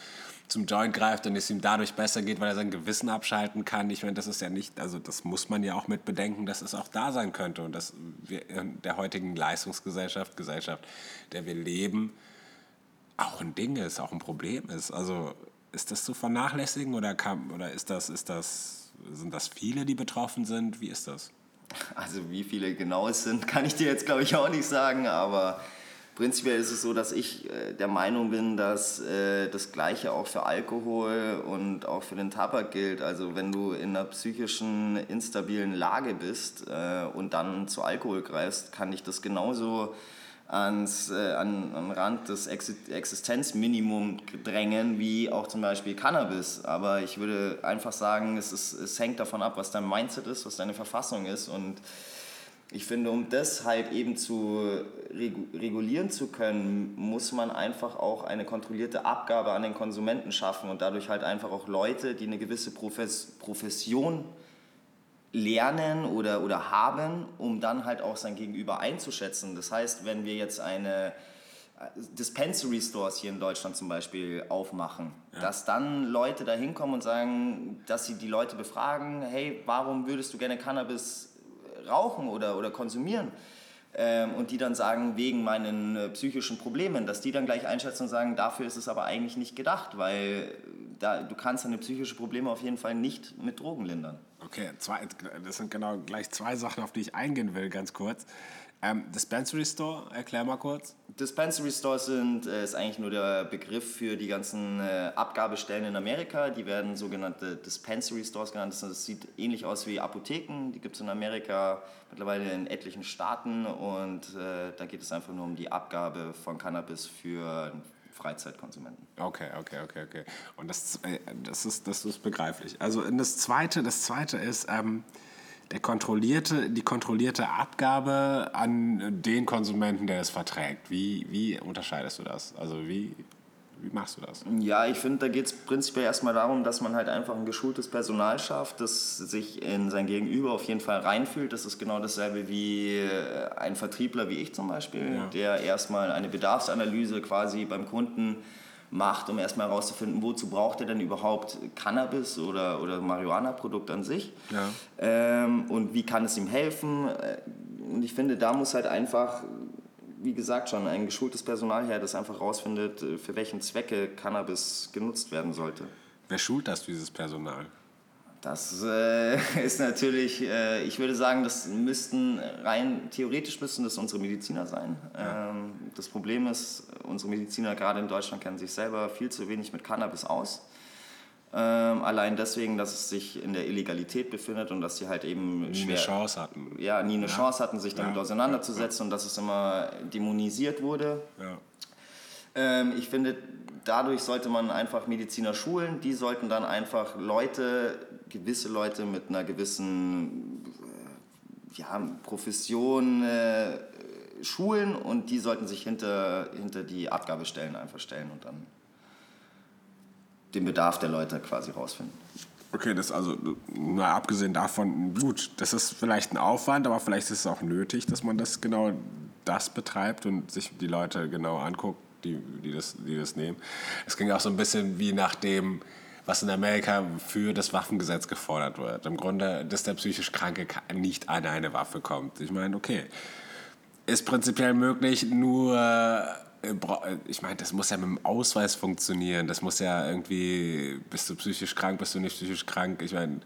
zum Joint greift und es ihm dadurch besser geht, weil er sein Gewissen abschalten kann. Ich meine, das ist ja nicht, also das muss man ja auch mit bedenken, dass es auch da sein könnte und dass wir in der heutigen Leistungsgesellschaft, Gesellschaft, der wir leben, auch ein Ding ist, auch ein Problem ist. Also ist das zu vernachlässigen oder, kann, oder ist das, ist das, sind das viele, die betroffen sind? Wie ist das? Also wie viele genau es sind, kann ich dir jetzt glaube ich auch nicht sagen, aber prinzipiell ist es so, dass ich äh, der Meinung bin, dass äh, das Gleiche auch für Alkohol und auch für den Tabak gilt. Also wenn du in einer psychischen instabilen Lage bist äh, und dann zu Alkohol greifst, kann ich das genauso ans, äh, an, an Rand des Existenzminimums drängen, wie auch zum Beispiel Cannabis. Aber ich würde einfach sagen, es, ist, es hängt davon ab, was dein Mindset ist, was deine Verfassung ist. Und ich finde, um das halt eben zu regulieren zu können, muss man einfach auch eine kontrollierte Abgabe an den Konsumenten schaffen und dadurch halt einfach auch Leute, die eine gewisse Profes Profession lernen oder, oder haben, um dann halt auch sein Gegenüber einzuschätzen. Das heißt, wenn wir jetzt eine Dispensary Stores hier in Deutschland zum Beispiel aufmachen, ja. dass dann Leute da hinkommen und sagen, dass sie die Leute befragen, hey, warum würdest du gerne Cannabis rauchen oder, oder konsumieren? Ähm, und die dann sagen, wegen meinen äh, psychischen Problemen, dass die dann gleich einschätzen und sagen, dafür ist es aber eigentlich nicht gedacht, weil da, du kannst deine psychischen Probleme auf jeden Fall nicht mit Drogen lindern. Okay, zwei, das sind genau gleich zwei Sachen, auf die ich eingehen will, ganz kurz. Ähm, Dispensary Store, erklär mal kurz. Dispensary Stores sind, äh, ist eigentlich nur der Begriff für die ganzen äh, Abgabestellen in Amerika. Die werden sogenannte Dispensary Stores genannt. Das sieht ähnlich aus wie Apotheken. Die gibt es in Amerika mittlerweile in etlichen Staaten. Und äh, da geht es einfach nur um die Abgabe von Cannabis für Freizeitkonsumenten. Okay, okay, okay, okay. Und das, äh, das, ist, das ist begreiflich. Also das Zweite, das Zweite ist... Ähm, der kontrollierte, die kontrollierte Abgabe an den Konsumenten, der es verträgt. Wie, wie unterscheidest du das? Also wie, wie machst du das? Ja, ich finde, da geht es prinzipiell erstmal darum, dass man halt einfach ein geschultes Personal schafft, das sich in sein Gegenüber auf jeden Fall reinfühlt. Das ist genau dasselbe wie äh, ein Vertriebler wie ich zum Beispiel, ja. der erstmal eine Bedarfsanalyse quasi beim Kunden macht, um erstmal herauszufinden, wozu braucht er denn überhaupt Cannabis oder, oder Marihuana-Produkt an sich ja. ähm, und wie kann es ihm helfen. Äh, und ich finde, da muss halt einfach, wie gesagt schon, ein geschultes Personal her, das einfach herausfindet, äh, für welchen Zwecke Cannabis genutzt werden sollte. Wer schult das, dieses Personal? Das äh, ist natürlich, äh, ich würde sagen, das müssten rein theoretisch müssten das unsere Mediziner sein. Ja. Ähm, das Problem ist, unsere Mediziner gerade in Deutschland kennen sich selber viel zu wenig mit Cannabis aus. Ähm, allein deswegen, dass es sich in der Illegalität befindet und dass sie halt eben nie schwer, eine Chance hatten. Ja, nie eine ja. Chance hatten, sich damit ja. auseinanderzusetzen und dass es immer dämonisiert wurde. Ähm, ich finde, dadurch sollte man einfach Mediziner schulen. Die sollten dann einfach Leute, gewisse Leute mit einer gewissen äh, ja, Profession äh, schulen und die sollten sich hinter, hinter die Abgabestellen einfach stellen und dann den Bedarf der Leute quasi rausfinden. Okay, das also, mal abgesehen davon, gut, das ist vielleicht ein Aufwand, aber vielleicht ist es auch nötig, dass man das genau das betreibt und sich die Leute genau anguckt, die, die, das, die das nehmen. Es ging auch so ein bisschen wie nach dem, was in Amerika für das Waffengesetz gefordert wird. Im Grunde, dass der psychisch Kranke nicht an eine Waffe kommt. Ich meine, okay, ist prinzipiell möglich, nur ich meine, das muss ja mit dem Ausweis funktionieren. Das muss ja irgendwie, bist du psychisch krank, bist du nicht psychisch krank. Ich meine,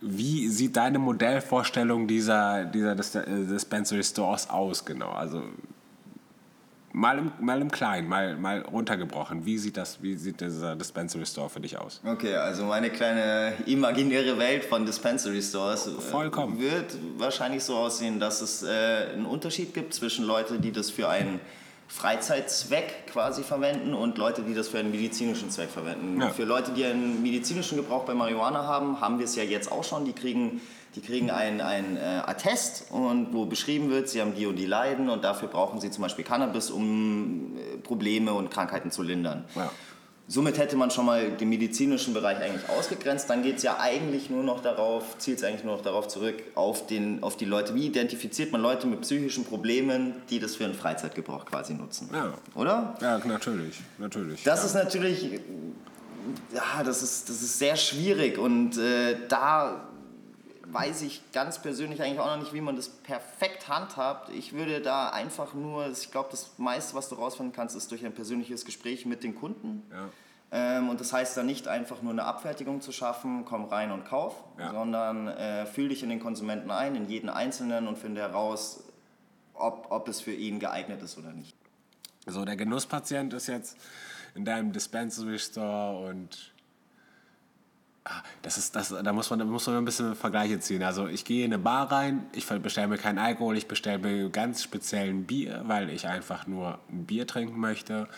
wie sieht deine Modellvorstellung dieser, dieser Dispensary Stores aus genau? Also Mal im, mal im Kleinen, mal, mal runtergebrochen. Wie sieht, das, wie sieht dieser Dispensary Store für dich aus? Okay, also meine kleine imaginäre Welt von Dispensary Stores äh, Vollkommen. wird wahrscheinlich so aussehen, dass es äh, einen Unterschied gibt zwischen Leuten, die das für einen Freizeitzweck quasi verwenden und Leute, die das für einen medizinischen Zweck verwenden. Ja. Für Leute, die einen medizinischen Gebrauch bei Marihuana haben, haben wir es ja jetzt auch schon. Die kriegen die kriegen ein, ein äh, Attest, und wo beschrieben wird, sie haben die und die Leiden und dafür brauchen sie zum Beispiel Cannabis, um äh, Probleme und Krankheiten zu lindern. Ja. Somit hätte man schon mal den medizinischen Bereich eigentlich ausgegrenzt. Dann geht es ja eigentlich nur noch darauf, zielt es eigentlich nur noch darauf zurück, auf, den, auf die Leute. Wie identifiziert man Leute mit psychischen Problemen, die das für einen Freizeitgebrauch quasi nutzen? Ja. Oder? Ja, natürlich. natürlich das ja. ist natürlich, ja, das ist, das ist sehr schwierig und äh, da weiß ich ganz persönlich eigentlich auch noch nicht, wie man das perfekt handhabt. Ich würde da einfach nur, ich glaube, das meiste, was du rausfinden kannst, ist durch ein persönliches Gespräch mit den Kunden. Ja. Ähm, und das heißt dann nicht einfach nur eine Abfertigung zu schaffen, komm rein und kauf, ja. sondern äh, fühl dich in den Konsumenten ein, in jeden Einzelnen und finde heraus, ob, ob es für ihn geeignet ist oder nicht. So, der Genusspatient ist jetzt in deinem Dispensary Store und das ist, das, da muss man, da muss man ein bisschen Vergleiche ziehen. Also ich gehe in eine Bar rein, ich bestelle mir keinen Alkohol, ich bestelle mir ganz speziellen Bier, weil ich einfach nur ein Bier trinken möchte.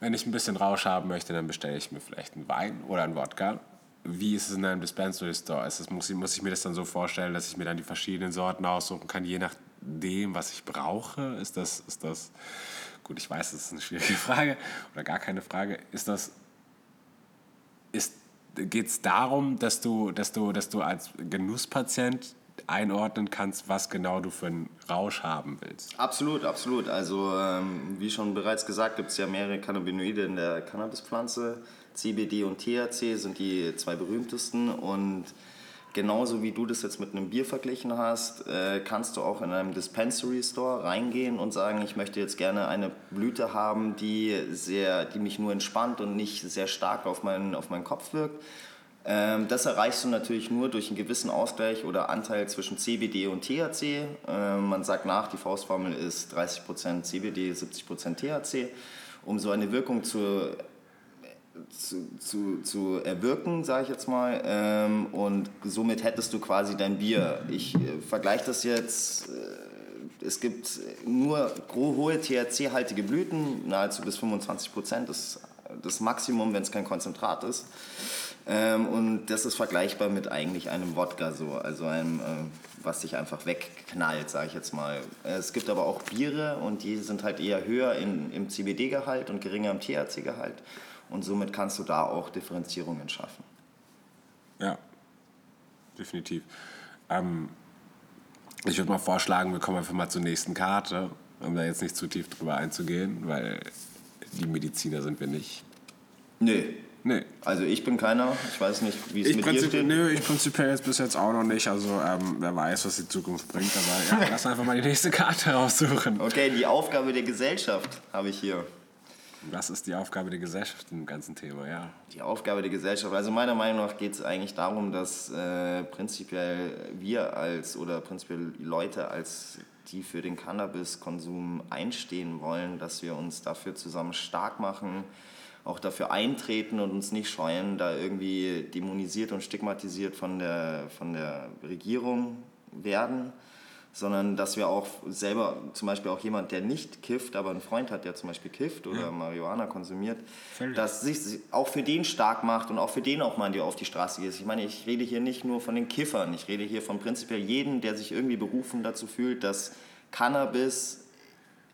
Wenn ich ein bisschen Rausch haben möchte, dann bestelle ich mir vielleicht einen Wein oder einen Wodka. wie ist es in einem Dispensary Store? Ist das, muss, ich, muss ich mir das dann so vorstellen, dass ich mir dann die verschiedenen Sorten aussuchen kann, je nachdem, was ich brauche? Ist das, ist das, gut, ich weiß, das ist eine schwierige Frage oder gar keine Frage. Ist das, ist, geht es darum, dass du, dass, du, dass du als Genusspatient einordnen kannst, was genau du für einen Rausch haben willst. Absolut, absolut. Also ähm, wie schon bereits gesagt, gibt es ja mehrere Cannabinoide in der Cannabispflanze. CBD und THC sind die zwei berühmtesten und genauso wie du das jetzt mit einem Bier verglichen hast, äh, kannst du auch in einem Dispensary Store reingehen und sagen, ich möchte jetzt gerne eine Blüte haben, die, sehr, die mich nur entspannt und nicht sehr stark auf meinen, auf meinen Kopf wirkt. Ähm, das erreichst du natürlich nur durch einen gewissen Ausgleich oder Anteil zwischen CBD und THC. Ähm, man sagt nach, die Faustformel ist 30% CBD, 70% THC. Um so eine Wirkung zu zu, zu, zu erwirken, sage ich jetzt mal. Ähm, und somit hättest du quasi dein Bier. Ich äh, vergleiche das jetzt. Äh, es gibt nur hohe THC-haltige Blüten, nahezu bis 25 Prozent. Das, das Maximum, wenn es kein Konzentrat ist. Ähm, und das ist vergleichbar mit eigentlich einem Wodka so, also einem, äh, was sich einfach wegknallt, sage ich jetzt mal. Es gibt aber auch Biere und die sind halt eher höher in, im CBD-Gehalt und geringer im THC-Gehalt und somit kannst du da auch Differenzierungen schaffen. Ja, definitiv. Ähm, ich würde mal vorschlagen, wir kommen einfach mal zur nächsten Karte, um da jetzt nicht zu tief drüber einzugehen, weil die Mediziner sind wir nicht. Nee. Nee. Also ich bin keiner, ich weiß nicht, wie es mit dir steht. Nö, ich prinzipiell jetzt bis jetzt auch noch nicht, also ähm, wer weiß, was die Zukunft bringt, aber ja, lass einfach mal die nächste Karte raussuchen. Okay, die Aufgabe der Gesellschaft habe ich hier. Was ist die Aufgabe der Gesellschaft im ganzen Thema, ja? Die Aufgabe der Gesellschaft, also meiner Meinung nach geht es eigentlich darum, dass äh, prinzipiell wir als oder prinzipiell Leute als die für den Cannabiskonsum einstehen wollen, dass wir uns dafür zusammen stark machen, auch dafür eintreten und uns nicht scheuen, da irgendwie dämonisiert und stigmatisiert von der, von der Regierung werden sondern dass wir auch selber, zum Beispiel auch jemand, der nicht kifft, aber einen Freund hat, der zum Beispiel kifft oder ja. Marihuana konsumiert, Völlig. dass sich auch für den stark macht und auch für den auch mal auf die Straße geht. Ich meine, ich rede hier nicht nur von den Kiffern, ich rede hier von prinzipiell jedem, der sich irgendwie berufen dazu fühlt, dass Cannabis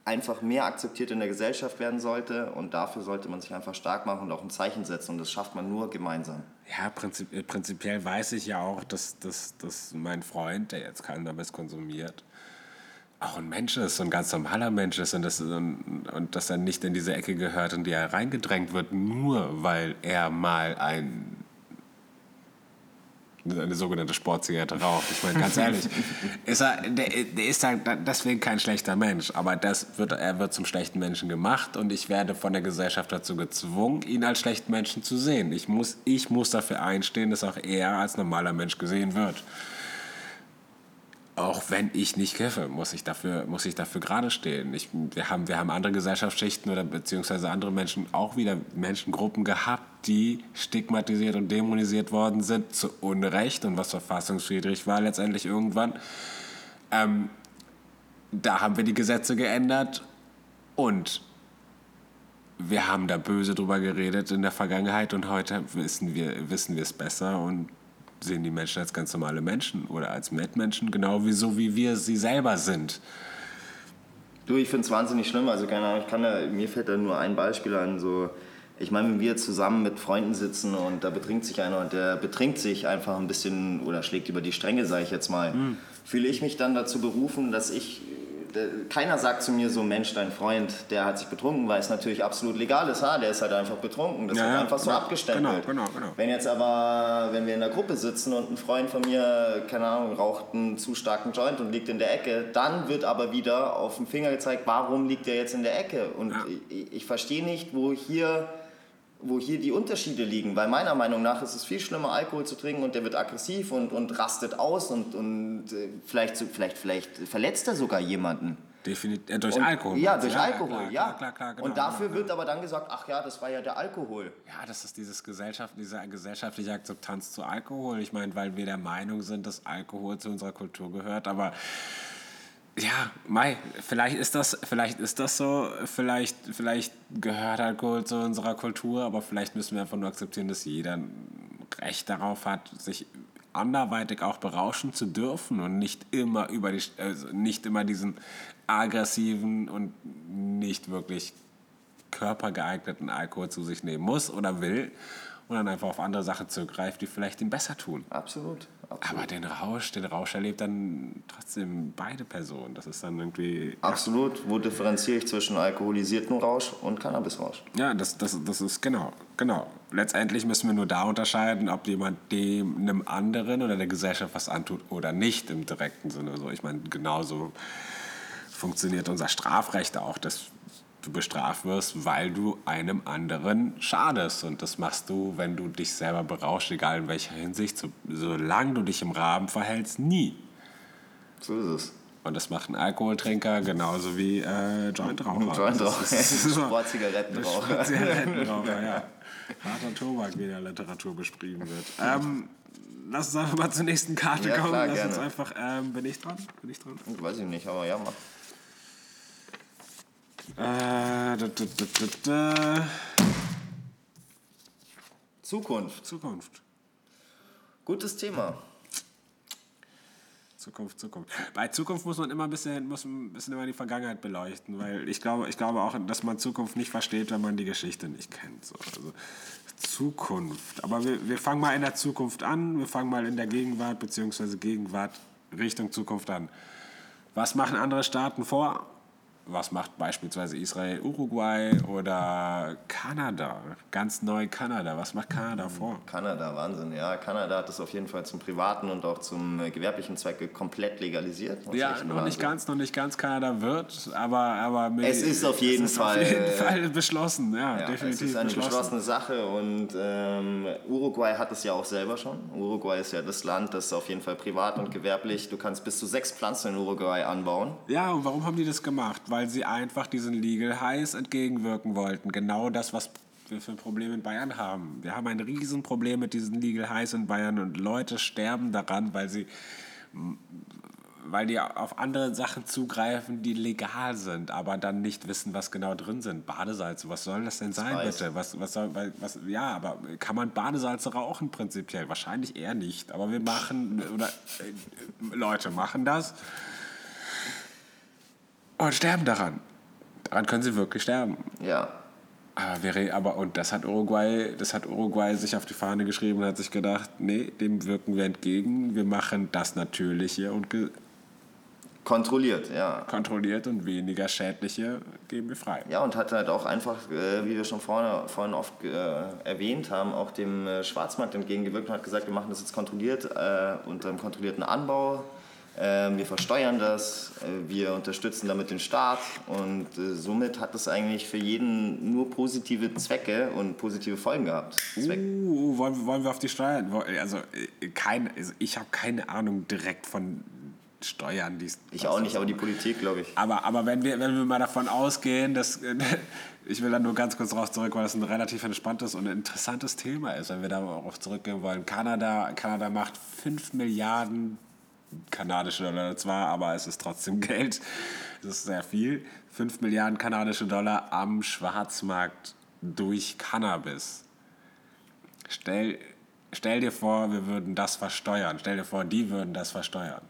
einfach mehr akzeptiert in der Gesellschaft werden sollte. Und dafür sollte man sich einfach stark machen und auch ein Zeichen setzen. Und das schafft man nur gemeinsam. Ja, prinzip, äh, prinzipiell weiß ich ja auch, dass, dass, dass mein Freund, der jetzt Cannabis konsumiert, auch ein Mensch ist, ein ganz normaler Mensch ist. Und, das, und, und dass er nicht in diese Ecke gehört, in die er reingedrängt wird, nur weil er mal ein eine sogenannte Sportzigarette raucht. Ich meine, ganz ehrlich, ist er, der, der ist halt deswegen kein schlechter Mensch, aber das wird, er wird zum schlechten Menschen gemacht und ich werde von der Gesellschaft dazu gezwungen, ihn als schlechten Menschen zu sehen. Ich muss, ich muss dafür einstehen, dass auch er als normaler Mensch gesehen wird auch wenn ich nicht kiffe, muss ich dafür, muss ich dafür gerade stehen. Ich, wir, haben, wir haben andere Gesellschaftsschichten oder beziehungsweise andere Menschen, auch wieder Menschengruppen gehabt, die stigmatisiert und dämonisiert worden sind, zu Unrecht und was verfassungswidrig war letztendlich irgendwann. Ähm, da haben wir die Gesetze geändert und wir haben da böse drüber geredet in der Vergangenheit und heute wissen wir, wissen wir es besser und sehen die Menschen als ganz normale Menschen oder als Mitmenschen, genau wie so wie wir sie selber sind. Du, ich finde es wahnsinnig schlimm. Also keine Ahnung, ich kann da, mir fällt da nur ein Beispiel an, so ich meine, wenn wir zusammen mit Freunden sitzen und da betrinkt sich einer und der betrinkt sich einfach ein bisschen oder schlägt über die Stränge, sage ich jetzt mal, mhm. fühle ich mich dann dazu berufen, dass ich keiner sagt zu mir so, Mensch, dein Freund, der hat sich betrunken, weil es natürlich absolut legal ist. Ha? Der ist halt einfach betrunken. Das ja, wird einfach so ja, abgestempelt. Genau, genau, genau. Wenn jetzt aber, wenn wir in der Gruppe sitzen und ein Freund von mir, keine Ahnung, raucht einen zu starken Joint und liegt in der Ecke, dann wird aber wieder auf den Finger gezeigt, warum liegt der jetzt in der Ecke? Und ja. ich, ich verstehe nicht, wo hier wo hier die Unterschiede liegen. Weil meiner Meinung nach ist es viel schlimmer, Alkohol zu trinken und der wird aggressiv und, und rastet aus und, und äh, vielleicht, vielleicht, vielleicht verletzt er sogar jemanden. Definitiv, äh, durch und, Alkohol. Ja, durch ja, Alkohol, klar, ja. Klar, klar, genau, und dafür genau, wird aber dann gesagt, ach ja, das war ja der Alkohol. Ja, das ist dieses Gesellschaft, diese gesellschaftliche Akzeptanz zu Alkohol. Ich meine, weil wir der Meinung sind, dass Alkohol zu unserer Kultur gehört, aber ja, Mai, vielleicht ist das, vielleicht ist das so, vielleicht, vielleicht gehört Alkohol zu unserer Kultur, aber vielleicht müssen wir einfach nur akzeptieren, dass jeder Recht darauf hat, sich anderweitig auch berauschen zu dürfen und nicht immer über die, also nicht immer diesen aggressiven und nicht wirklich körpergeeigneten Alkohol zu sich nehmen muss oder will und dann einfach auf andere Sachen zurückgreift, die vielleicht ihm besser tun. Absolut. Absolut. Aber den Rausch, den Rausch erlebt dann trotzdem beide Personen. Das ist dann irgendwie. Absolut. Wo differenziere ich zwischen alkoholisiertem Rausch und Cannabisrausch? Ja, das, das, das ist genau, genau. Letztendlich müssen wir nur da unterscheiden, ob jemand dem einem anderen oder der Gesellschaft was antut oder nicht im direkten Sinne. So, ich meine, genauso funktioniert unser Strafrecht auch. Das du bestraft wirst, weil du einem anderen schadest. Und das machst du, wenn du dich selber berauschst, egal in welcher Hinsicht, so, solange du dich im Rahmen verhältst, nie. So ist es. Und das macht ein Alkoholtrinker genauso wie äh, Jointraucher. Jointraucher. Sportzigarettenraucher. Sportzigarettenraucher, ja. Harter Tobak, wie in der Literatur beschrieben wird. Ähm, lass uns einfach mal zur nächsten Karte Ja, kommen. klar, lass gerne. uns einfach, ähm, bin ich dran? Bin ich dran? Weiß ich nicht, aber ja, mach. Äh, da, da, da. Zukunft. Zukunft. Gutes Thema. Zukunft, Zukunft. Bei Zukunft muss man immer ein bisschen, muss ein bisschen immer die Vergangenheit beleuchten, weil ich glaube, ich glaube auch, dass man Zukunft nicht versteht, wenn man die Geschichte nicht kennt. So. Also Zukunft. Aber wir, wir fangen mal in der Zukunft an, wir fangen mal in der Gegenwart bzw. Gegenwart Richtung Zukunft an. Was machen andere Staaten vor? Was macht beispielsweise Israel, Uruguay oder Kanada? Ganz neu Kanada. Was macht Kanada vor? Kanada, Wahnsinn. Ja, Kanada hat es auf jeden Fall zum privaten und auch zum äh, gewerblichen Zwecke komplett legalisiert. Das Ja, noch nicht Wahnsinn. ganz, noch nicht ganz Kanada wird, aber, aber mit- Es ist auf jeden es ist Fall, auf jeden äh, Fall beschlossen, ja, Ja, definitiv es ist eine beschlossen. beschlossene Sache und ähm, Uruguay hat es ja auch selber schon. Uruguay ist ja das Land, das auf jeden Fall privat und gewerblich, du kannst bis zu sechs Pflanzen in Uruguay anbauen. Ja, und warum haben die das gemacht? Weil sie einfach diesen Legal Highs entgegenwirken wollten. Genau das, was wir für ein Problem in Bayern haben. Wir haben ein Riesenproblem mit diesen Legal Highs in Bayern und Leute sterben daran, weil sie weil die auf andere Sachen zugreifen, die legal sind, aber dann nicht wissen, was genau drin sind. Badesalze, was soll das denn sein, Spice. bitte? Was, was soll, weil- was, ja, aber kann man Badesalze rauchen prinzipiell? Wahrscheinlich eher nicht. Aber wir machen, oder äh, Leute machen das und sterben daran. Daran können sie wirklich sterben. Ja, Aber, wäre, aber und das hat Uruguay, das hat Uruguay sich auf die Fahne geschrieben und hat sich gedacht, nee, dem wirken wir entgegen. Wir machen das Natürliche und kontrolliert, ja. kontrolliert und weniger Schädliche geben wir frei. Ja, und hat halt auch einfach, äh, wie wir schon vorne, vorhin oft äh, erwähnt haben, auch dem äh, Schwarzmarkt entgegengewirkt und hat gesagt, wir machen das jetzt kontrolliert, unter einem kontrollierten Anbau. Äh, wir versteuern das, äh, wir unterstützen damit den Staat und äh, somit hat es eigentlich für jeden nur positive Zwecke und positive Folgen gehabt. Zweck. Uh, wollen, wir- wollen wir auf die Steuern? Also, äh, kein, also ich habe keine Ahnung direkt von Steuern. Die Ich auch nicht, aber die Politik, glaube ich. Aber, aber wenn, wir, wenn wir mal davon ausgehen, dass. Ich will dann nur ganz kurz darauf zurück, weil das ein relativ entspanntes und interessantes Thema ist, wenn wir darauf zurückgehen wollen. Kanada, Kanada macht 5 Milliarden kanadische Dollar zwar, aber es ist trotzdem Geld. Das ist sehr viel. 5 Milliarden kanadische Dollar am Schwarzmarkt durch Cannabis. Stell, stell dir vor, wir würden das versteuern. Stell dir vor, die würden das versteuern.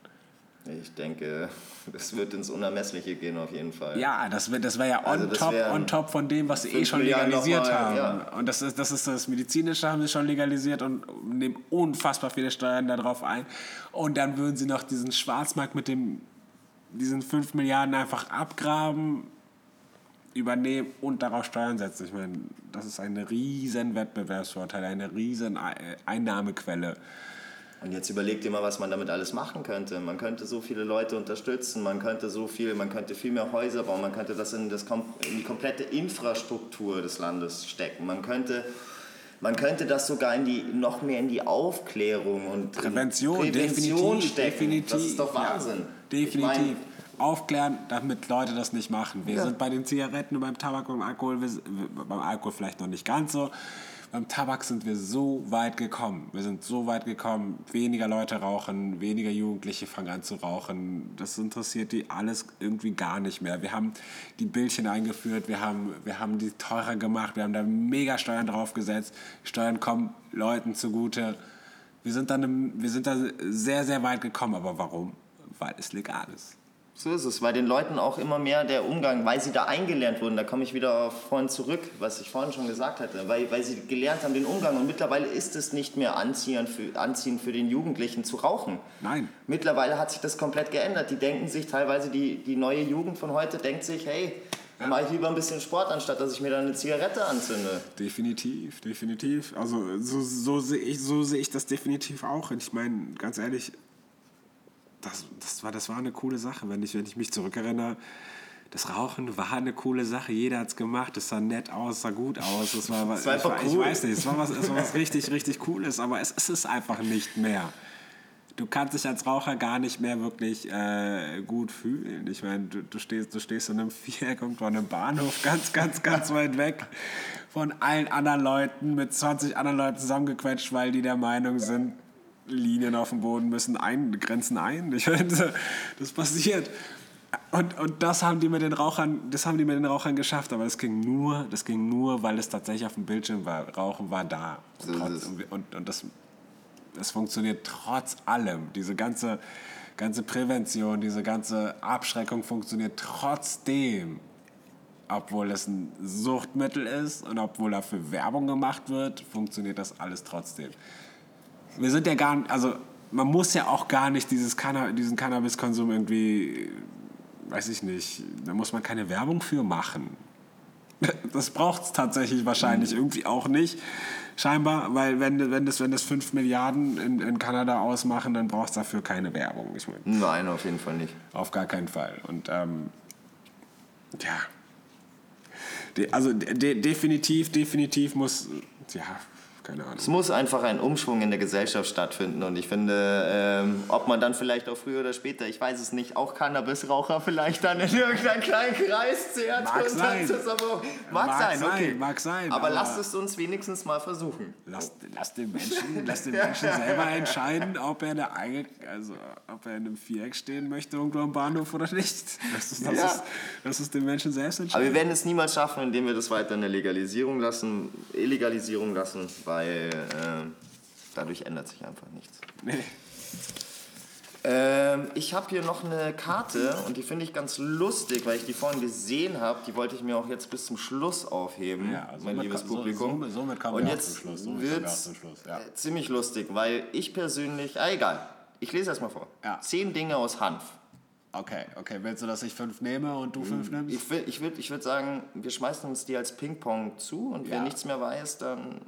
Ich denke, das wird ins Unermessliche gehen auf jeden Fall. Ja, das wäre das wär ja on, Also top, on top von dem, was sie eh schon legalisiert mal, haben. ja. Und das ist, das ist das Medizinische, haben sie schon legalisiert und nehmen unfassbar viele Steuern darauf ein. Und dann würden sie noch diesen Schwarzmarkt mit dem, diesen 5 Milliarden einfach abgraben, übernehmen und darauf Steuern setzen. Ich meine, das ist ein riesen Wettbewerbsvorteil, eine riesen Ei- Einnahmequelle. Und jetzt überleg dir mal, was man damit alles machen könnte. Man könnte so viele Leute unterstützen, man könnte so viel, man könnte viel mehr Häuser bauen, man könnte das in, das, in die komplette Infrastruktur des Landes stecken. Man könnte, man könnte das sogar in die, noch mehr in die Aufklärung und Prävention, Prävention definitiv, stecken. definitiv. Das ist doch Wahnsinn. Ja, Ich mein, definitiv. Aufklären, damit Leute das nicht machen. Wir Ja. sind bei den Zigaretten und beim Tabak und beim Alkohol, wir- beim Alkohol vielleicht noch nicht ganz so. Beim Tabak sind wir so weit gekommen. Wir sind so weit gekommen, weniger Leute rauchen, weniger Jugendliche fangen an zu rauchen. Das interessiert die alles irgendwie gar nicht mehr. Wir haben die Bildchen eingeführt, wir haben, wir haben die teurer gemacht, wir haben da mega Steuern draufgesetzt. Steuern kommen Leuten zugute. Wir sind, dann, wir sind da sehr, sehr weit gekommen. Aber warum? Weil es legal ist. So ist es, weil den Leuten auch immer mehr der Umgang, weil sie da eingelernt wurden, da komme ich wieder auf vorhin zurück, was ich vorhin schon gesagt hatte, weil, weil sie gelernt haben den Umgang und mittlerweile ist es nicht mehr anziehend für, anziehend für den Jugendlichen zu rauchen. Nein. Mittlerweile hat sich das komplett geändert. Die denken sich teilweise, die, die neue Jugend von heute denkt sich, hey, dann mache ich lieber ein bisschen Sport, anstatt dass ich mir dann eine Zigarette anzünde. Definitiv, definitiv. Also so, so sehe ich, so seh ich das definitiv auch. Und ich meine, ganz ehrlich, das, das, war, das war eine coole Sache, wenn ich, wenn ich mich zurückerinnere. Das Rauchen war eine coole Sache. Jeder hat es gemacht. Es sah nett aus, sah gut aus. Es war, das war einfach ich, cool. ich weiß nicht, es war was, es war was richtig, richtig Cooles, aber es, es ist einfach nicht mehr. Du kannst dich als Raucher gar nicht mehr wirklich äh, gut fühlen. Ich meine, du, du, stehst, du stehst in einem Viereck irgendwo an einem Bahnhof, ganz, ganz, ganz weit weg von allen anderen Leuten, mit 20 anderen Leuten zusammengequetscht, weil die der Meinung sind, Linien auf dem Boden müssen ein, Grenzen ein. Ich meine, das passiert. Und, und das haben die mit den Rauchern, das haben die mit den Rauchern geschafft, aber das ging nur, das ging nur, weil es tatsächlich auf dem Bildschirm war. Rauchen war da. Und, und, und, und das, das funktioniert trotz allem. Diese ganze, ganze Prävention, diese ganze Abschreckung funktioniert trotzdem. Obwohl es ein Suchtmittel ist und obwohl dafür Werbung gemacht wird, funktioniert das alles trotzdem. Wir sind ja gar nicht, also man muss ja auch gar nicht dieses Canna diesen Cannabiskonsum irgendwie, weiß ich nicht, da muss man keine Werbung für machen. Das braucht es tatsächlich wahrscheinlich irgendwie auch nicht. Scheinbar, weil wenn, wenn, das, wenn das 5 Milliarden in, in Kanada ausmachen, dann braucht es dafür keine Werbung. Ich meine, Nein, auf jeden Fall nicht. auf gar keinen Fall. Und ähm, ja, De, also de, definitiv, definitiv muss, ja, keine Ahnung. Es muss einfach ein Umschwung in der Gesellschaft stattfinden und ich finde, ähm, ob man dann vielleicht auch früher oder später, ich weiß es nicht, auch Cannabisraucher vielleicht dann in irgendeinen kleinen Kreis zehrt. Mag und sein. Aber, mag, Mag sein, sein, okay. mag sein, Aber, aber- lasst es uns wenigstens mal versuchen. Lass, lass den Menschen, lass den Menschen selber entscheiden, ob er, eine also, ob er in einem Viereck stehen möchte, irgendwo am Bahnhof oder nicht. Das ist, das Ja. ist, das ist den Menschen selbst Aber entscheiden. wir werden es niemals schaffen, indem wir das weiter in der Legalisierung lassen, Illegalisierung lassen, weil äh, dadurch ändert sich einfach nichts. Nee. Ähm, ich habe hier noch eine Karte und die finde ich ganz lustig, weil ich die vorhin gesehen habe. Die wollte ich mir auch jetzt bis zum Schluss aufheben, Ja, somit mein liebes kann- so- Publikum. somit- somit kommen und wir jetzt zum Schluss, somit wir wird's zum Schluss, ja. äh, ziemlich lustig, weil ich persönlich, ah egal, ich lese erst mal vor. Ja. Zehn Dinge aus Hanf. Okay, okay. Willst du, dass ich fünf nehme und du fünf nimmst? Ich, will- ich würde ich würd sagen, wir schmeißen uns die als Ping-Pong zu und wer Ja. nichts mehr weiß, dann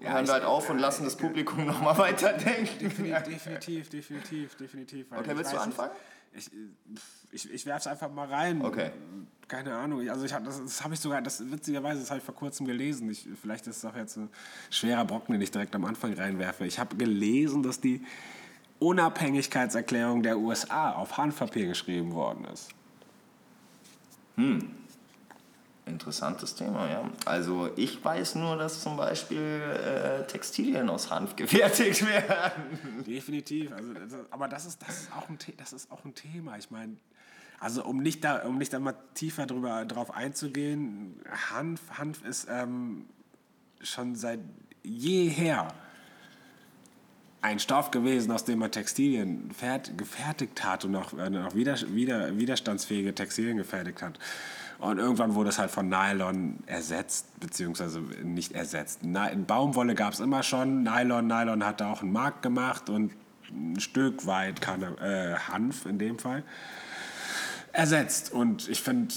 Ja, hören wir halt auf und lassen das Publikum nochmal weiterdenken. Definitiv, definitiv, definitiv. Okay, willst du anfangen? Ich, ich, ich werfe es einfach mal rein. Okay. Keine Ahnung. Also ich hab, das, das habe ich sogar, das witzigerweise, das habe ich vor kurzem gelesen. Ich, vielleicht ist es auch jetzt ein schwerer Brocken, den ich direkt am Anfang reinwerfe. Ich habe gelesen, dass die Unabhängigkeitserklärung der USA auf Handpapier geschrieben worden ist. Interessantes Thema, ja. Also ich weiß nur, dass zum Beispiel äh, Textilien aus Hanf gefertigt werden. Definitiv. Also, das, aber das ist, das, ist auch ein, das ist auch ein Thema. Ich meine, also um nicht da, um nicht da mal tiefer drüber, drauf einzugehen, Hanf, Hanf ist ähm, schon seit jeher ein Stoff gewesen, aus dem man Textilien fert, gefertigt hat und auch, äh, auch wider, wider, widerstandsfähige Textilien gefertigt hat. Und irgendwann wurde es halt von Nylon ersetzt, beziehungsweise nicht ersetzt. Ny Baumwolle gab es immer schon, Nylon, Nylon hat da auch einen Markt gemacht und ein Stück weit kann, äh, Hanf in dem Fall ersetzt. Und ich finde,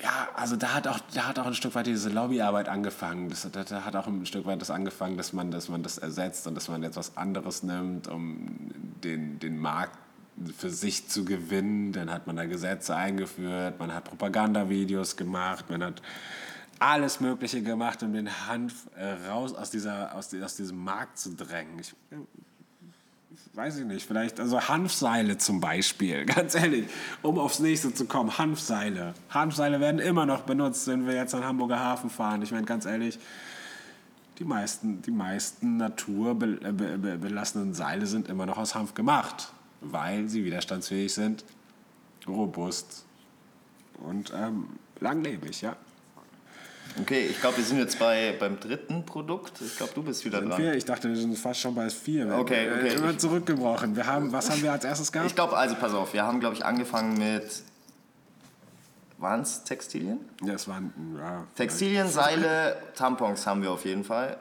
ja, also da hat auch, da hat auch ein Stück weit diese Lobbyarbeit angefangen. Das, da, hat auch ein Stück weit das angefangen, dass man, dass man das ersetzt und dass man etwas anderes nimmt, um den, den Markt für sich zu gewinnen. Dann hat man da Gesetze eingeführt, man hat Propagandavideos gemacht, man hat alles Mögliche gemacht, um den Hanf äh, raus aus, dieser, aus, die, aus diesem Markt zu drängen. Ich, weiß ich nicht, vielleicht, also Hanfseile zum Beispiel, ganz ehrlich, um aufs nächste zu kommen, Hanfseile. Hanfseile werden immer noch benutzt, wenn wir jetzt an Hamburger Hafen fahren. Ich meine, ganz ehrlich, die meisten, die meisten naturbelassenen Seile sind immer noch aus Hanf gemacht, weil sie widerstandsfähig sind, robust und ähm, langlebig, ja. Okay, ich glaube, wir sind jetzt bei, beim dritten Produkt. Ich glaube, du bist wieder sind dran. Wir? Ich dachte, wir sind fast schon bei vier. Okay, okay. Äh, immer zurückgebrochen. Wir haben, was haben wir als erstes gehabt? Ich glaube, also pass auf, wir haben, glaube ich, angefangen mit. Waren es Textilien? Ja, es waren. Ja, Textilien, Seile, Tampons haben wir auf jeden Fall.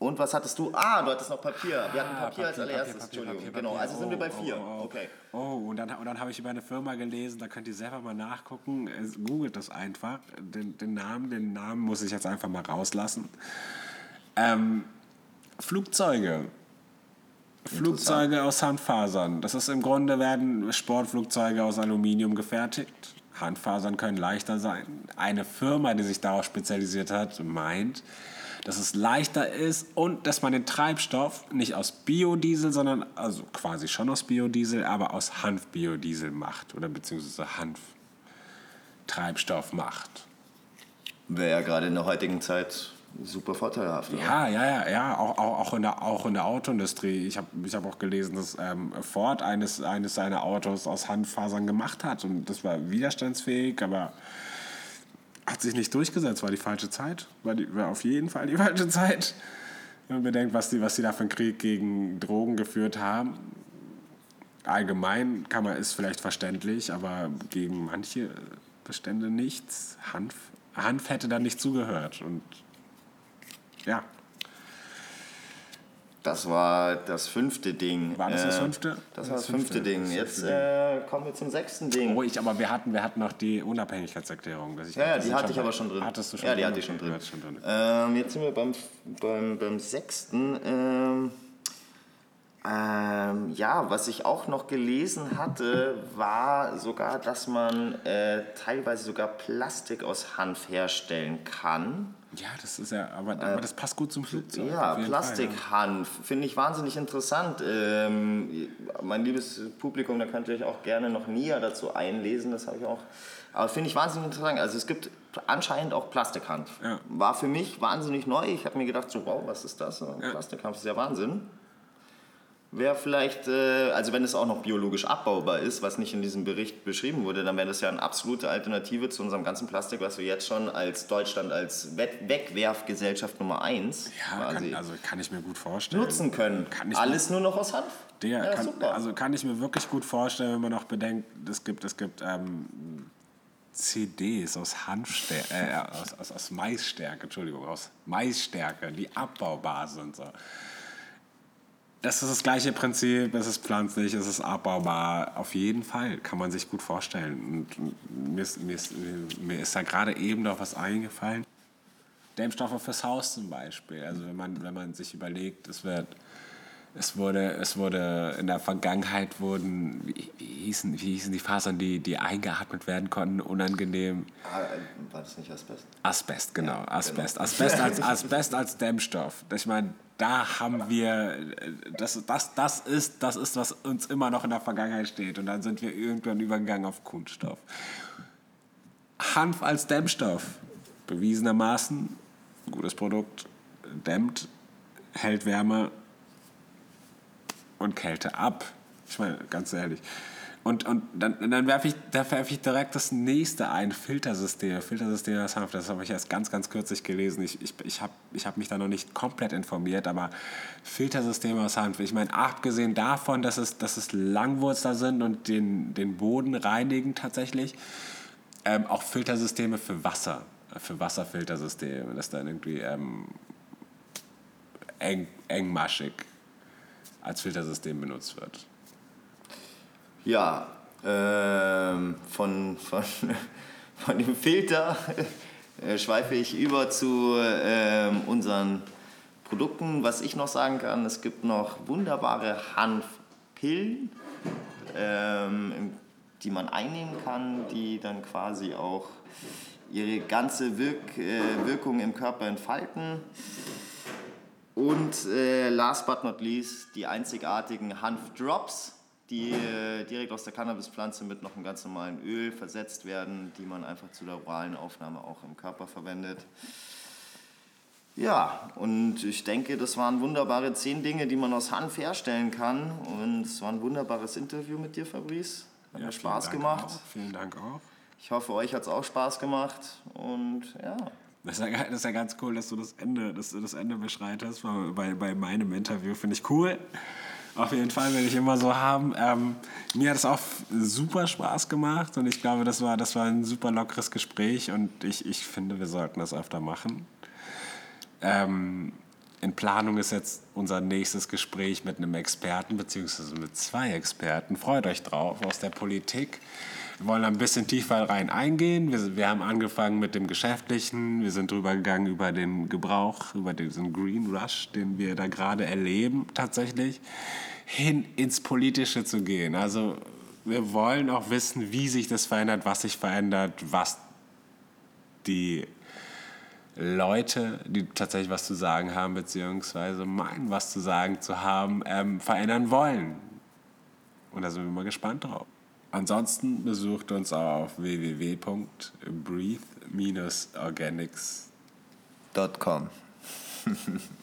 Und was hattest du? Ah, du hattest noch Papier. Wir hatten Papier, als allererstes. Papier, Entschuldigung. Papier, genau, Papier. also sind wir bei Oh, vier. oh, oh. Okay. Oh, und dann, und dann habe ich über eine Firma gelesen, da könnt ihr selber mal nachgucken. Googelt das einfach. Den, den Namen, den Namen muss ich jetzt einfach mal rauslassen. Ähm, Flugzeuge. Flugzeuge aus Handfasern. Das ist im Grunde werden Sportflugzeuge aus Aluminium gefertigt. Handfasern können leichter sein. Eine Firma, die sich darauf spezialisiert hat, meint, dass es leichter ist und dass man den Treibstoff nicht aus Biodiesel, sondern also quasi schon aus Biodiesel, aber aus Hanfbiodiesel macht oder beziehungsweise Hanftreibstoff macht. Wäre ja gerade in der heutigen Zeit super vorteilhaft. oder? Ja, ja, ja, ja, auch, auch, auch, in, der, auch in der Autoindustrie. Ich habe ich hab auch gelesen, dass ähm, Ford eines, eines seiner Autos aus Handfasern gemacht hat und das war widerstandsfähig, aber hat sich nicht durchgesetzt, war die falsche Zeit, war, die, war auf jeden Fall die falsche Zeit. Wenn man bedenkt, was die, was die da für einen Krieg gegen Drogen geführt haben. Allgemein kann man, ist vielleicht verständlich, aber gegen manche Bestände nichts. Hanf, Hanf hätte da nicht zugehört und ja, Das war das fünfte Ding. War das das Äh, fünfte? Das war das fünfte Ding. Jetzt äh, kommen wir zum sechsten Ding. ruhig, aber wir hatten, wir hatten noch die Unabhängigkeitserklärung. dass ich- Ja, das die hatte ich aber schon drin. Hattest du schon Ja, die drin? hatte ich schon drin. schon drin. Ähm, jetzt sind wir beim, beim, beim sechsten. Ähm, ähm, ja, was ich auch noch gelesen hatte, war sogar, dass man äh, teilweise sogar Plastik aus Hanf herstellen kann. Ja, das ist ja, aber, aber das passt gut zum Flugzeug. Äh, Ja, Plastikhanf finde ich wahnsinnig interessant. Ähm, mein liebes Publikum, da könnt ihr euch auch gerne noch näher dazu einlesen. Das habe ich auch. Aber finde ich wahnsinnig interessant. Also es gibt anscheinend auch Plastikhanf. Ja. War für mich wahnsinnig neu. Ich habe mir gedacht, so wow, was ist das? Ja. Plastikhanf ist ja Wahnsinn. Wäre vielleicht, äh, also wenn es auch noch biologisch abbaubar ist, was nicht in diesem Bericht beschrieben wurde, dann wäre das ja eine absolute Alternative zu unserem ganzen Plastik, was wir jetzt schon als Deutschland als Wegwerfgesellschaft Nummer 1 Ja, kann, also kann ich mir gut vorstellen. nutzen können. Alles nur noch aus Hanf. Der ja, kann, super. Also kann ich mir wirklich gut vorstellen, wenn man noch bedenkt, es gibt, es gibt ähm, CDs aus Hanfstärke, äh, aus, aus, aus Maisstärke, Entschuldigung, aus Maisstärke, die abbaubar sind. So. Das ist das gleiche Prinzip, es ist pflanzlich, es ist abbaubar. Auf jeden Fall kann man sich gut vorstellen. Und mir ist, mir ist, mir ist da gerade eben noch was eingefallen. Dämmstoffe fürs Haus zum Beispiel. Also wenn man, wenn man sich überlegt, es wird, es wurde, es wurde in der Vergangenheit wurden, wie, wie, hießen, wie hießen die Fasern, die, die eingeatmet werden konnten, unangenehm. Ah, war das nicht Asbest? Asbest, genau, Ja, Asbest. Asbest, als, Asbest als Dämmstoff. Ich meine, da haben wir, das, das, das, ist, das ist, was uns immer noch in der Vergangenheit steht. Und dann sind wir irgendwann übergegangen auf Kunststoff. Hanf als Dämmstoff, bewiesenermaßen, gutes Produkt, dämmt, hält Wärme und Kälte ab. Ich meine, ganz ehrlich. Und, und dann, dann werfe ich, da werf ich direkt das nächste ein, Filtersystem. Filtersystem aus Hanf, das habe ich erst ganz, ganz kürzlich gelesen. Ich, ich, ich habe ich hab mich da noch nicht komplett informiert, aber Filtersysteme aus Hanf. Ich meine, abgesehen davon, dass es, dass es Langwurzler sind und den, den Boden reinigen tatsächlich, ähm, auch Filtersysteme für Wasser, für Wasserfiltersysteme, das dann irgendwie ähm, eng, engmaschig als Filtersystem benutzt wird. Ja, ähm, von, von, von dem Filter äh, schweife ich über zu ähm, unseren Produkten. Was ich noch sagen kann, es gibt noch wunderbare Hanfpillen, ähm, die man einnehmen kann, die dann quasi auch ihre ganze Wirk, äh, Wirkung im Körper entfalten. Und äh, last but not least die einzigartigen Hanfdrops, die äh, direkt aus der Cannabispflanze mit noch einem ganz normalen Öl versetzt werden, die man einfach zu der oralen Aufnahme auch im Körper verwendet. Ja, und ich denke, das waren wunderbare zehn Dinge, die man aus Hanf herstellen kann. Und es war ein wunderbares Interview mit dir, Fabrice. Hat Ja, mir Spaß gemacht. Auch. Vielen Dank auch. Ich hoffe, euch hat es auch Spaß gemacht. Und ja, Das ist, ja, das ist ja ganz cool, dass du das Ende, dass du das Ende beschreitest bei, bei meinem Interview. Finde ich cool. Auf jeden Fall will ich immer so haben. Ähm, mir hat es auch super Spaß gemacht und ich glaube, das war, das war ein super lockeres Gespräch und ich, ich finde, wir sollten das öfter machen. Ähm, in Planung ist jetzt unser nächstes Gespräch mit einem Experten, beziehungsweise mit zwei Experten. Freut euch drauf aus der Politik. Wir wollen ein bisschen tiefer rein eingehen. Wir, wir haben angefangen mit dem Geschäftlichen. Wir sind drüber gegangen über den Gebrauch, über diesen Green Rush, den wir da gerade erleben, tatsächlich, hin ins Politische zu gehen. Also wir wollen auch wissen, wie sich das verändert, was sich verändert, was die Leute, die tatsächlich was zu sagen haben, beziehungsweise meinen, was zu sagen zu haben, ähm, verändern wollen. Und da sind wir mal gespannt drauf. Ansonsten besucht uns auf www.breathe-organics.com. .com.